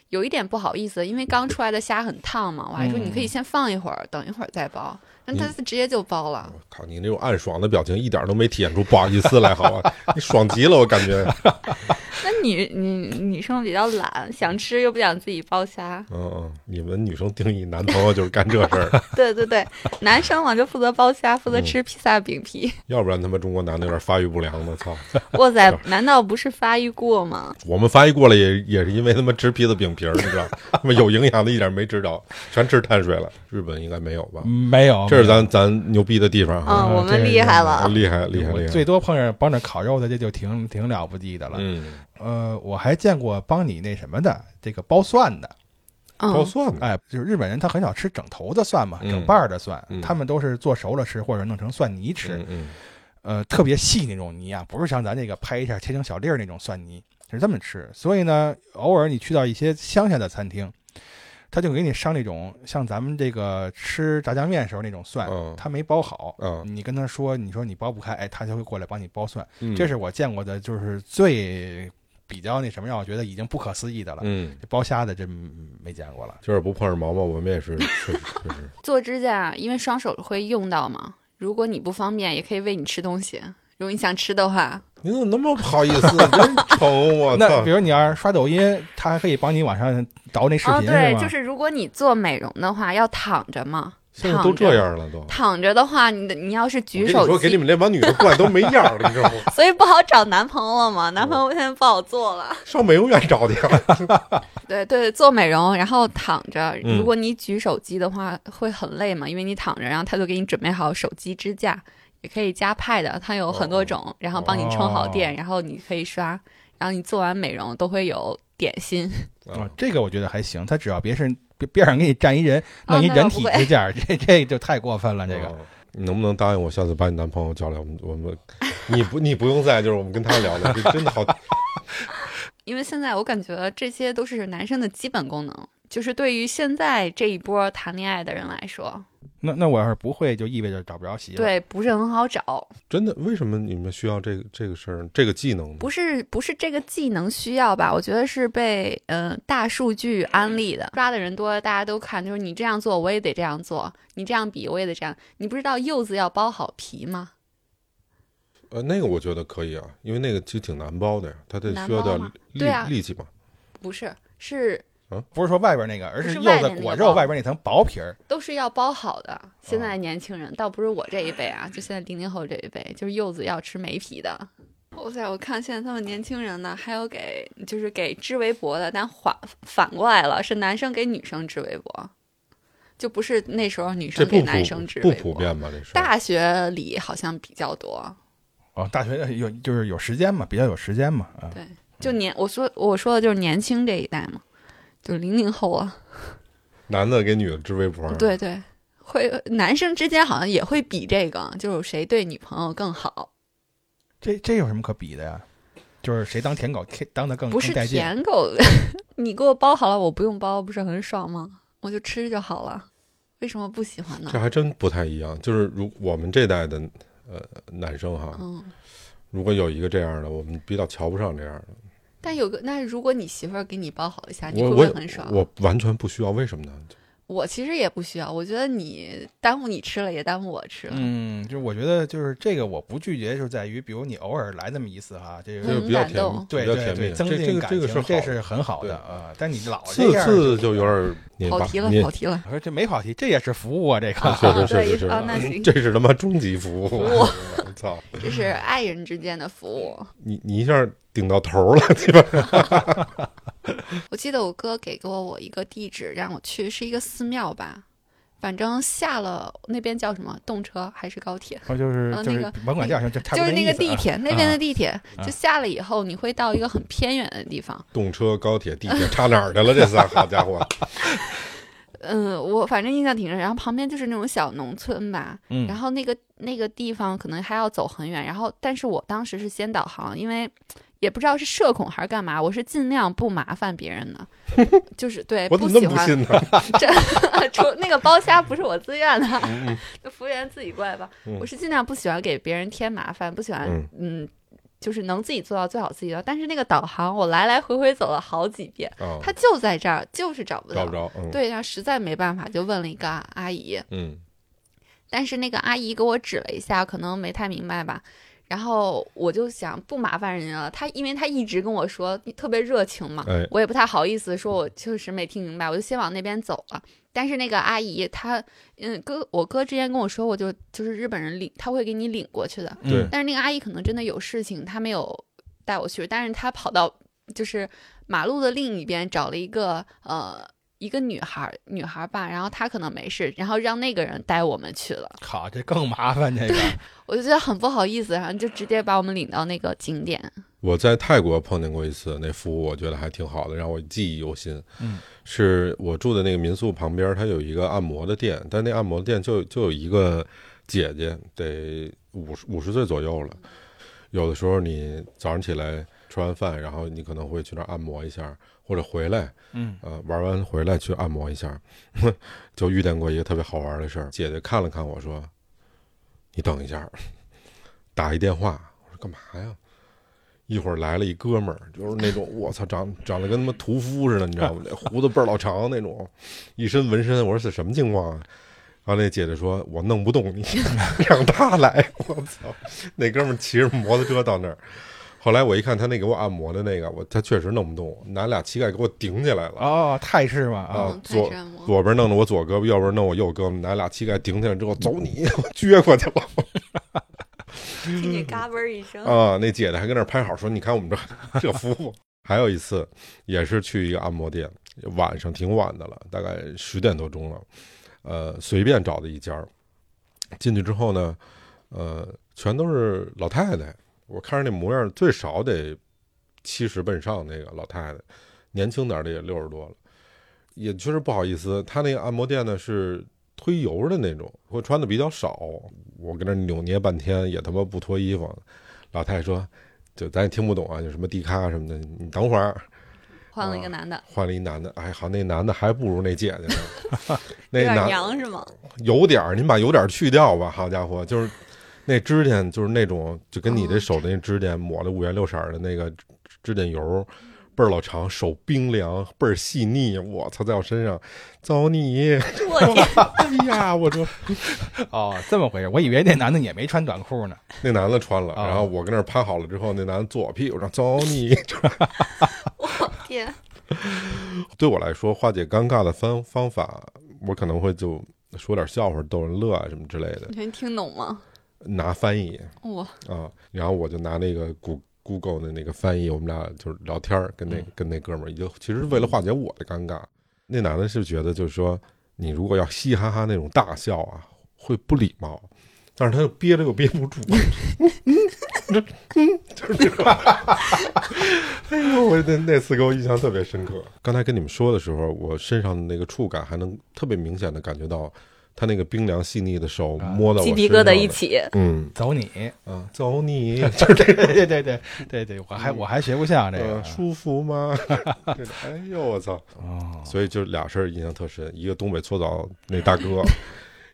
有一点不好意思，因为刚出来的虾很烫嘛，我还说嗯你可以先放一会儿，等一会儿再包。但他直接就包了。我靠，你那种暗爽的表情一点都没体现出不好意思来，好吧？你爽极了，我感觉。*laughs* 那你你女生比较懒，想吃又不想自己包虾。嗯嗯，你们女生定义男朋友就是干这事儿，*laughs* 对对对，*laughs* 男生嘛就负责包虾，负责嗯吃披萨饼皮。要不然他妈中国男的有点发育不良的，操！哇塞，难道不是发育过吗？我们发育过了也也是因为他妈吃披萨饼皮儿，你知道，他妈有营养的一点没吃着，全吃碳水了。日本应该没有吧？没有，这是咱咱牛逼的地方哈，嗯，我们厉害了。厉害厉害厉害。最多碰上帮着烤肉的，这就挺挺了不地的了。嗯，呃，我还见过帮你那什么的，这个剥蒜的。嗯，包蒜的，哎，就是日本人他很少吃整头的蒜嘛，嗯整瓣儿的蒜，嗯他们都是做熟了吃，或者弄成蒜泥吃。嗯嗯呃，特别细那种泥啊，不是像咱这个拍一下切成小粒儿那种蒜泥，是这么吃。所以呢，偶尔你去到一些乡下的餐厅，他就给你上那种像咱们这个吃炸酱面时候那种蒜，嗯他没包好。嗯你跟他说，你说你包不开，哎，他就会过来帮你包蒜。嗯这是我见过的，就是最比较那什么，让我觉得已经不可思议的了。嗯，这包虾的真没见过了。就是不碰上毛毛，我们也是确实确实。做指甲，因为双手会用到嘛，如果你不方便，也可以喂你吃东西。如果你想吃的话，你怎么那么不好意思？真丑，我 *laughs* 操那比！如你要是刷抖音，他还可以帮你往上倒那视哦，频，对，就是如果你做美容的话，要躺着嘛。现在都这样了都。躺着的话，你的你要是举手跟你说，给你，们这帮女的过来都没样儿了，你知道吗？*laughs* 所以不好找男朋友了嘛。男朋友现在不好做了。*laughs* 上美容院找去。对对，做美容，然后躺着。嗯如果你举手机的话，会很累嘛，因为你躺着，然后他就给你准备好手机支架，也可以加派的它有很多种，然后帮你充好电，然后你可以刷，然后你做完美容都会有点心。啊，*laughs* 这个我觉得还行。它只要别是边边上给你站一人，弄一人体支架，这这就太过分了。这个哦你能不能答应我，下次把你男朋友叫来，我们我们，你不你不用在，就是我们跟他聊聊，这真的好。因为现在我感觉这些都是男生的基本功能，就是对于现在这一波谈恋爱的人来说，那那我要是不会，就意味着找不着媳妇。，对不是很好找。真的，为什么你们需要这个这个事儿，这个技能呢？不是不是这个技能需要吧？我觉得是被呃大数据安利的，刷的人多，大家都看，就是你这样做，我也得这样做；你这样比，我也得这样。你不知道柚子要剥好皮吗？呃，那个我觉得可以啊，因为那个其实挺难剥的呀，它得需要点力啊力气嘛。不是，是不是说外边那个，而是柚子果肉外边那层薄皮儿。都是要包好的。现在年轻人倒不是我这一辈啊，就现在零零后这一辈，就是柚子要吃没皮的。哇塞！我看现在他们年轻人呢，还有给就是给织围脖的，但反反过来了，是男生给女生织围脖，就不是那时候女生给男生织普不围脖。普遍吧？这是大学里好像比较多，哦，大学有就是有时间嘛，比较有时间嘛啊。对，就年我说我说的就是年轻这一代嘛，就零零后啊，*laughs* 男的给女的织围脖，对对，会男生之间好像也会比这个，就是谁对女朋友更好，这这有什么可比的呀？就是谁当舔狗当的更不是。舔狗，*laughs* 你给我包好了，我不用包，不是很爽吗？我就吃就好了，为什么不喜欢呢这？还真不太一样。就是如我们这代的呃男生哈，嗯，如果有一个这样的，我们比较瞧不上这样的。但有个，那如果你媳妇儿给你包好一下，你会不会很爽？我完全不需要，为什么呢？我其实也不需要，我觉得你耽误你吃了，也耽误我吃了。嗯，就是我觉得就是这个我不拒绝，就在于比如你偶尔来那么一次哈，这这个个比较甜对对对。增这这个进感情，这个是很好的啊。但你老这次样次就有点跑题了，你跑题了。我说这没跑题，这也是服务啊，这个。确实 *laughs* 对确实是啊那行这是他妈终极服务。*laughs* 操！这是爱人之间的服务。你你一下顶到头了，基本上。*laughs* 我记得我哥给过我一个地址，让我去，是一个寺庙吧。反正下了那边叫什么动车还是高铁？我就是就是呃那个甭管叫什么，就差不就是那个地铁，那边的地铁，啊就下了以后，你会到一个很偏远的地方。动车、高铁、地铁差哪儿去了？这仨好家伙！嗯，我反正印象挺深。然后旁边就是那种小农村吧，嗯，然后那个那个地方可能还要走很远。然后，但是我当时是先导航，因为也不知道是社恐还是干嘛，我是尽量不麻烦别人的，*laughs* 就是对我怎么那喜欢么不信呢？*laughs* 这除那个包虾不是我自愿的，嗯 *laughs* 嗯服务员自己过来吧。嗯我是尽量不喜欢给别人添麻烦，不喜欢嗯嗯就是能自己做到最好自己的。但是那个导航我来来回回走了好几遍，啊，它就在这儿，就是找不到。找不着。嗯，对，然后实在没办法，就问了一个阿姨，嗯但是那个阿姨给我指了一下，可能没太明白吧。然后我就想不麻烦人家了，他因为他一直跟我说特别热情嘛，哎，我也不太好意思说，我确实没听明白，我就先往那边走了。但是那个阿姨她，嗯，哥，我哥之前跟我说过，就就是日本人领，他会给你领过去的。对但是那个阿姨可能真的有事情，她没有带我去，但是她跑到就是马路的另一边找了一个呃一个女孩儿女孩儿吧，然后她可能没事，然后让那个人带我们去了，好，这更麻烦这个。我就觉得很不好意思，然后就直接把我们领到那个景点。我在泰国碰见过一次，那服务我觉得还挺好的，让我记忆犹新。嗯，是我住的那个民宿旁边，它有一个按摩的店，但那按摩店就就有一个姐姐，得五十五十岁左右了。有的时候你早上起来吃完饭，然后你可能会去那儿按摩一下，或者回来，嗯呃，玩完回来去按摩一下，*laughs* 就遇见过一个特别好玩的事儿。姐姐看了看我说：“你等一下，打一电话。”我说：“干嘛呀？”一会儿来了一哥们儿，就是那种我操，长长得跟他妈屠夫似的，你知道吗？那胡子倍儿老长那种，一身纹身。我说是什么情况啊？然后那姐姐说：“我弄不动你，*laughs* 让他来。”我操！那哥们儿骑着摩托车到那儿。后来我一看他那给我按摩的那个，我他确实弄不动，拿俩膝盖给我顶起来了。哦，泰式嘛啊，嗯，左左边弄的我左胳膊，右边弄我右胳膊，拿俩膝盖顶起来之后，走你，我 *laughs* 撅过去了。*laughs* 听见嘎嘣一声，啊，那姐姐还跟那儿拍好，说你看我们这这服务。*laughs* 还有一次，也是去一个按摩店，晚上挺晚的了，大概十点多钟了，呃，随便找的一家。进去之后呢，呃，全都是老太太，我看着那模样，最少得七十奔上那个老太太，年轻点的也六十多了，也确实不好意思。他那个按摩店呢是推油的那种，会穿的比较少。我跟那扭捏半天，也他妈不脱衣服。老太太说：“就咱也听不懂啊，就什么地咖什么的，你等会儿。”换了一个男的，换了一男的，哎，好，那男的还不如那姐姐呢。*laughs* 那有点男娘是吗？有点儿，您把有点儿去掉吧，好家伙，就是那指甲，就是那种就跟你这手的那指甲抹了五颜六色的那个指指甲油，倍儿老长，手冰凉，倍儿细腻，我操，在我身上，走你！我天，*laughs* 哎呀，我说哦，这么回事，我以为那男的也没穿短裤呢。那男的穿了，啊然后我跟那儿趴好了之后，那男的坐我屁股上，走你！*laughs* 我天，*laughs* 对我来说，化解尴尬的方方法，我可能会就说点笑话逗人乐啊什么之类的，你听懂吗？拿翻译。哇，啊，然后我就拿那个谷 Google 的那个翻译，我们俩就是聊天儿，跟那、嗯跟那哥们儿，也就其实是为了化解我的尴尬。那男的是觉得就是说，你如果要嘻嘻哈哈那种大笑啊，会不礼貌，但是他又憋着又憋不住，就是这种。*laughs* 哎呦，我那那次给我印象特别深刻。刚才跟你们说的时候，我身上的那个触感还能特别明显的感觉到他那个冰凉细腻的手啊摸到我鸡皮疙瘩一起，嗯走你，啊，走你。对对对对对对对，我还我还学不像这个呃，舒服吗？这哎呦我操！哦，所以就俩事儿印象特深，一个东北搓澡那大哥，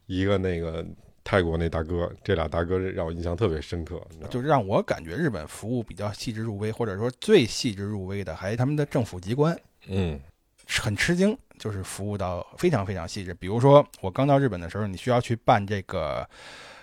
一个那个泰国那大哥，这俩大哥让我印象特别深刻。就让我感觉日本服务比较细致入微，或者说最细致入微的，还是他们的政府机关。嗯很吃惊，就是服务到非常非常细致。比如说，我刚到日本的时候，你需要去办这个，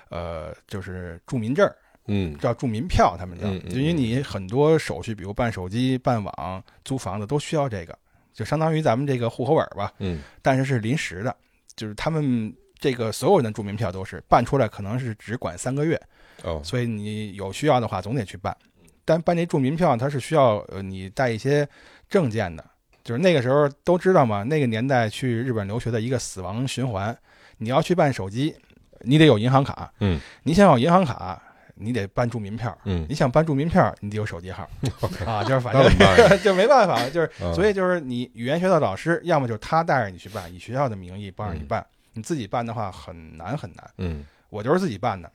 呃，就是住民证儿，嗯叫住民票，他们叫，嗯因为你很多手续，比如办手机、办网、租房子都需要这个，就相当于咱们这个户口本儿吧，嗯但是是临时的，就是他们这个所有人的住民票都是办出来，可能是只管三个月，哦所以你有需要的话总得去办。但办这住民票，它是需要呃你带一些证件的，就是那个时候都知道嘛，那个年代去日本留学的一个死亡循环，你要去办手机，你得有银行卡，嗯你想有银行卡，你得办住民票，嗯你想办住民票，你得有手机号 *laughs* 啊，就是反正 *laughs* 就没办法，就是啊所以就是你语言学校老师，要么就是他带着你去办，以学校的名义帮着你嗯办，你自己办的话很难很难。嗯我就是自己办的，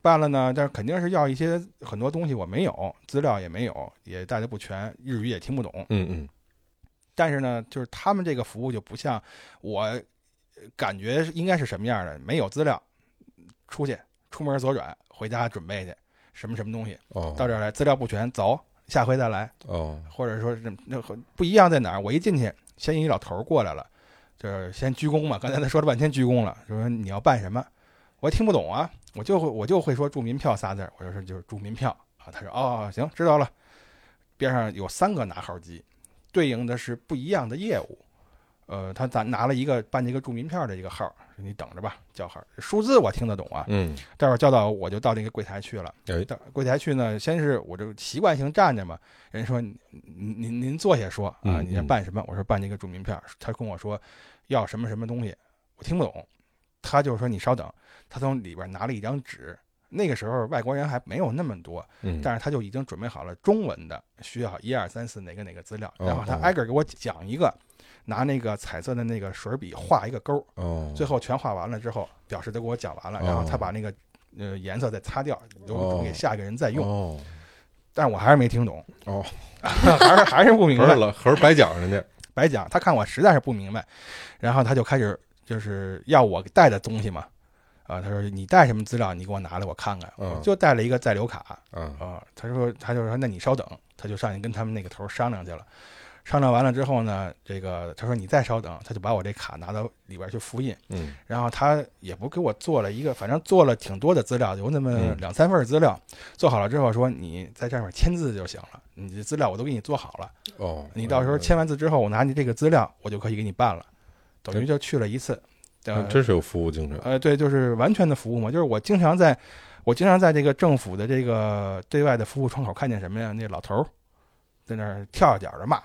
办了呢，但是肯定是要一些很多东西我没有，资料也没有，也带的不全，日语也听不懂。嗯嗯但是呢，就是他们这个服务就不像我呃感觉应该是什么样的，没有资料，出去出门左转，回家准备去什么什么东西，哦到这儿来资料不全，走，下回再来。哦或者说是那和不一样在哪儿？我一进去，先一老头儿过来了，就是先鞠躬嘛。刚才他说了半天鞠躬了，就说你要办什么？我听不懂啊，我就会我就会说住民票仨字儿，我就说就是住民票啊。他说哦行，知道了。边上有三个拿号机，对应的是不一样的业务。呃，他咱拿了一个办这个住民票的一个号，说你等着吧，叫号。数字我听得懂啊，嗯待会儿叫到我就到那个柜台去了。哎到柜台去呢，先是我就习惯性站着嘛，人说您您您坐下说啊，嗯你要办什么？我说办这个住民票。他跟我说要什么什么东西，我听不懂。他就说你稍等，他从里边拿了一张纸。那个时候外国人还没有那么多，嗯。但是他就已经准备好了中文的，需要一二三四哪个哪个资料，哦然后他哦。挨个给我讲一个，拿那个彩色的那个水笔画一个勾，哦。最后全画完了之后，表示都给我讲完了，哦然后他把那个呃颜色再擦掉，留给下一个人再用。哦。但我还是没听懂，哦，*laughs* 还是还是不明白。了，合着白讲人家，白讲，他看我实在是不明白，然后他就开始就是要我带的东西嘛，啊，他说你带什么资料，你给我拿来我看看，嗯。我就带了一个在留卡啊，啊，他说他就说那你稍等，他就上去跟他们那个头商量去了。商量完了之后呢，这个他说你再稍等，他就把我这卡拿到里边去复印，嗯。然后他也不给我做了一个，反正做了挺多的资料，有那么嗯。两三份资料，做好了之后说你在上面签字就行了，你的资料我都给你做好了。哦，你到时候签完字之后，我拿你这个资料，我就可以给你办了，等于就去了一次。呃嗯，真是有服务精神，呃，对，就是完全的服务嘛。就是我经常在，我经常在这个政府的这个对外的服务窗口看见什么呀？那老头儿在那儿跳脚的骂，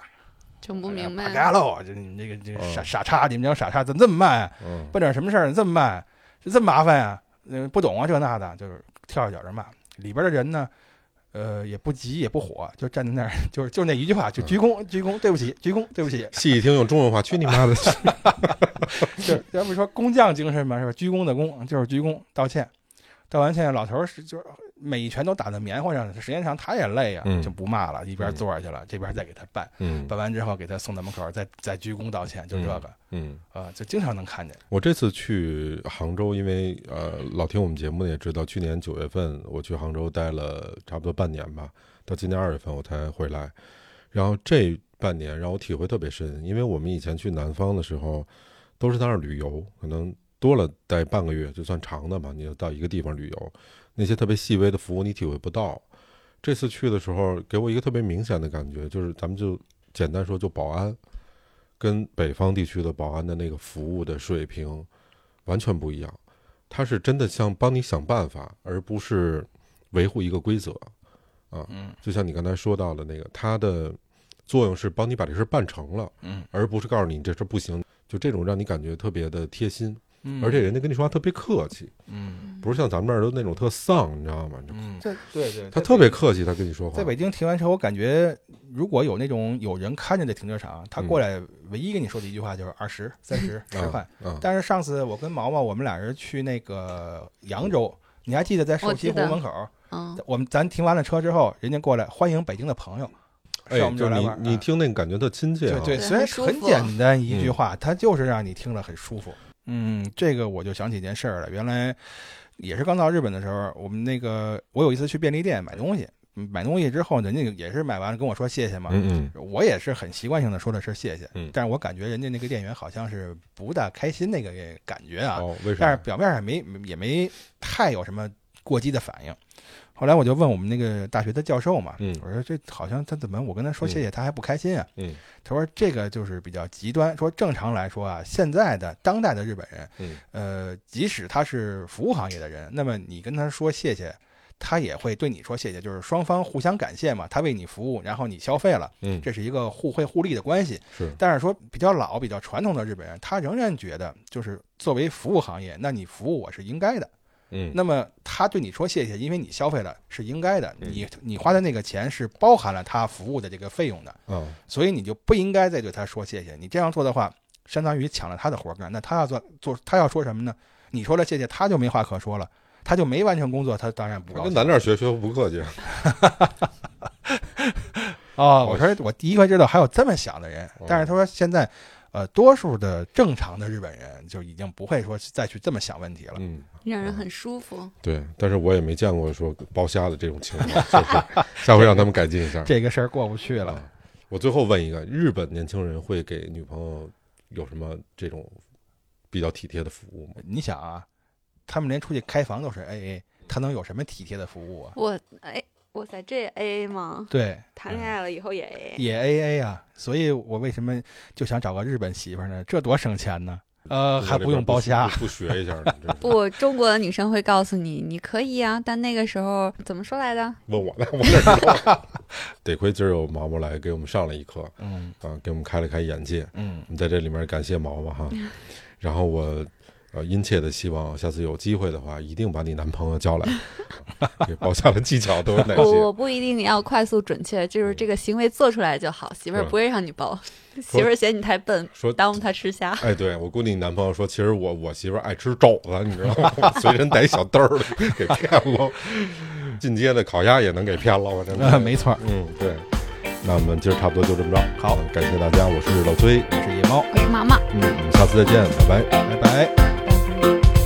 整不明八白。嘎喽，就你这个这个哦傻傻叉，你们这傻叉怎么这么慢啊？嗯办点什么事儿这么慢，这这么麻烦呀？嗯，不懂啊这那的，就是跳脚的骂。里边的人呢，呃，也不急也不火，就站在那儿，*laughs* 就是就那一句话，就鞠躬鞠躬，对不起，鞠躬对不起，细一听用中文话，去你妈的！*laughs* 就是要不说工匠精神嘛，是吧？鞠躬的躬就是鞠躬道歉，道完歉，老头儿是就是每一拳都打在棉花上，时间长他也累啊，嗯。就不骂了，一边坐下去了，这边再给他办，嗯。办完之后给他送到门口，再再鞠躬道歉，就这个。嗯，啊，就经常能看见。我这次去杭州，因为呃，老听我们节目的也知道，去年九月份我去杭州待了差不多半年吧，到今年二月份我才回来。然后这半年让我体会特别深，因为我们以前去南方的时候，都是在那儿旅游，可能多了待半个月就算长的嘛，你就到一个地方旅游，那些特别细微的服务你体会不到。这次去的时候，给我一个特别明显的感觉，就是咱们就简单说，就保安，跟北方地区的保安的那个服务的水平完全不一样。他是真的像帮你想办法，而不是维护一个规则啊。嗯就像你刚才说到的那个，他的作用是帮你把这事办成了，嗯而不是告诉你这事不行。就这种让你感觉特别的贴心，嗯而且人家跟你说话特别客气，嗯不是像咱们这儿都那种特丧，你知道吗？嗯，这对对，他特别客气，他跟你说话。在北京停完车，我感觉如果有那种有人看着的停车场，他嗯过来唯一跟你说的一句话就是二十、三十、十块。啊，但是上次我跟毛毛，我们俩人去那个扬州，你还记得在瘦西湖门口，嗯，我们咱停完了车之后，人家过来欢迎北京的朋友，哎我，们就是你儿来玩你听那个感觉特亲切啊。对对，虽然很简单一句嗯话，它就是让你听了很舒服。嗯，这个我就想起一件事儿了，原来也是刚到日本的时候，我们那个我有一次去便利店买东西，嗯买东西之后，人家也是买完了跟我说谢谢嘛，嗯嗯我也是很习惯性的说的是谢谢，嗯但是我感觉人家那个店员好像是不大开心那个感觉啊，哦，为啥？但是表面上没也没太有什么过激的反应。后来我就问我们那个大学的教授嘛，嗯我说这好像他怎么我跟他说谢谢他还不开心啊？嗯他说这个就是比较极端，说正常来说啊，现在的当代的日本人，嗯呃，即使他是服务行业的人，那么你跟他说谢谢，他也会对你说谢谢，就是双方互相感谢嘛，他为你服务，然后你消费了，嗯，这是一个互惠互利的关系。是但是说比较老、比较传统的日本人，他仍然觉得，就是作为服务行业，那你服务我是应该的。嗯那么他对你说谢谢，因为你消费了是应该的，嗯你你花的那个钱是包含了他服务的这个费用的，嗯所以你就不应该再对他说谢谢。你这样做的话，相当于抢了他的活儿干。那他要做做，他要说什么呢？你说了谢谢，他就没话可说了，他就没完成工作，他当然不高跟。咱这儿学学不客气。*laughs* 哦，我说我第一回知道还有这么想的人哦，但是他说现在，呃，多数的正常的日本人就已经不会说再去这么想问题了。嗯，让人很舒服。对，但是我也没见过说包虾的这种情况，*laughs* 就是下回让他们改进一下。这个事儿过不去了。啊我最后问一个，日本年轻人会给女朋友有什么这种比较体贴的服务吗？你想啊，他们连出去开房都是 A A，他能有什么体贴的服务啊？我哎，哇塞，这 A A 吗？对，谈恋爱了以后也 A A。也 A A 啊，所以我为什么就想找个日本媳妇儿呢？这多省钱呢！呃，还不用包虾不，学一下不，中国的女生会告诉你，你可以啊，但那个时候怎么说来的？问我呢，我哪知道？*laughs* 得亏今儿有毛毛来给我们上了一课嗯啊，给我们开了开眼界。嗯，我们在这里面感谢毛毛哈，*laughs* 然后我呃殷切的希望下次有机会的话，一定把你男朋友叫来 *laughs* *laughs* 给包下的技巧都有哪我些？我不一定要快速准确，就是这个行为做出来就好，媳妇儿嗯不会让你包，媳妇儿嫌你太笨，说耽误她吃虾。哎，对我估计你男朋友说，其实我我媳妇儿爱吃肘子，你知道吗？我 *laughs* 随身带一小兜儿的，给骗了。进阶的烤鸭也能给骗了，我真的。呃，没错儿，嗯，对。那我们今儿差不多就这么着。好嗯感谢大家，我是老崔。我是野猫，我是妈妈。嗯，我们下次再见，拜拜。拜拜。Bye.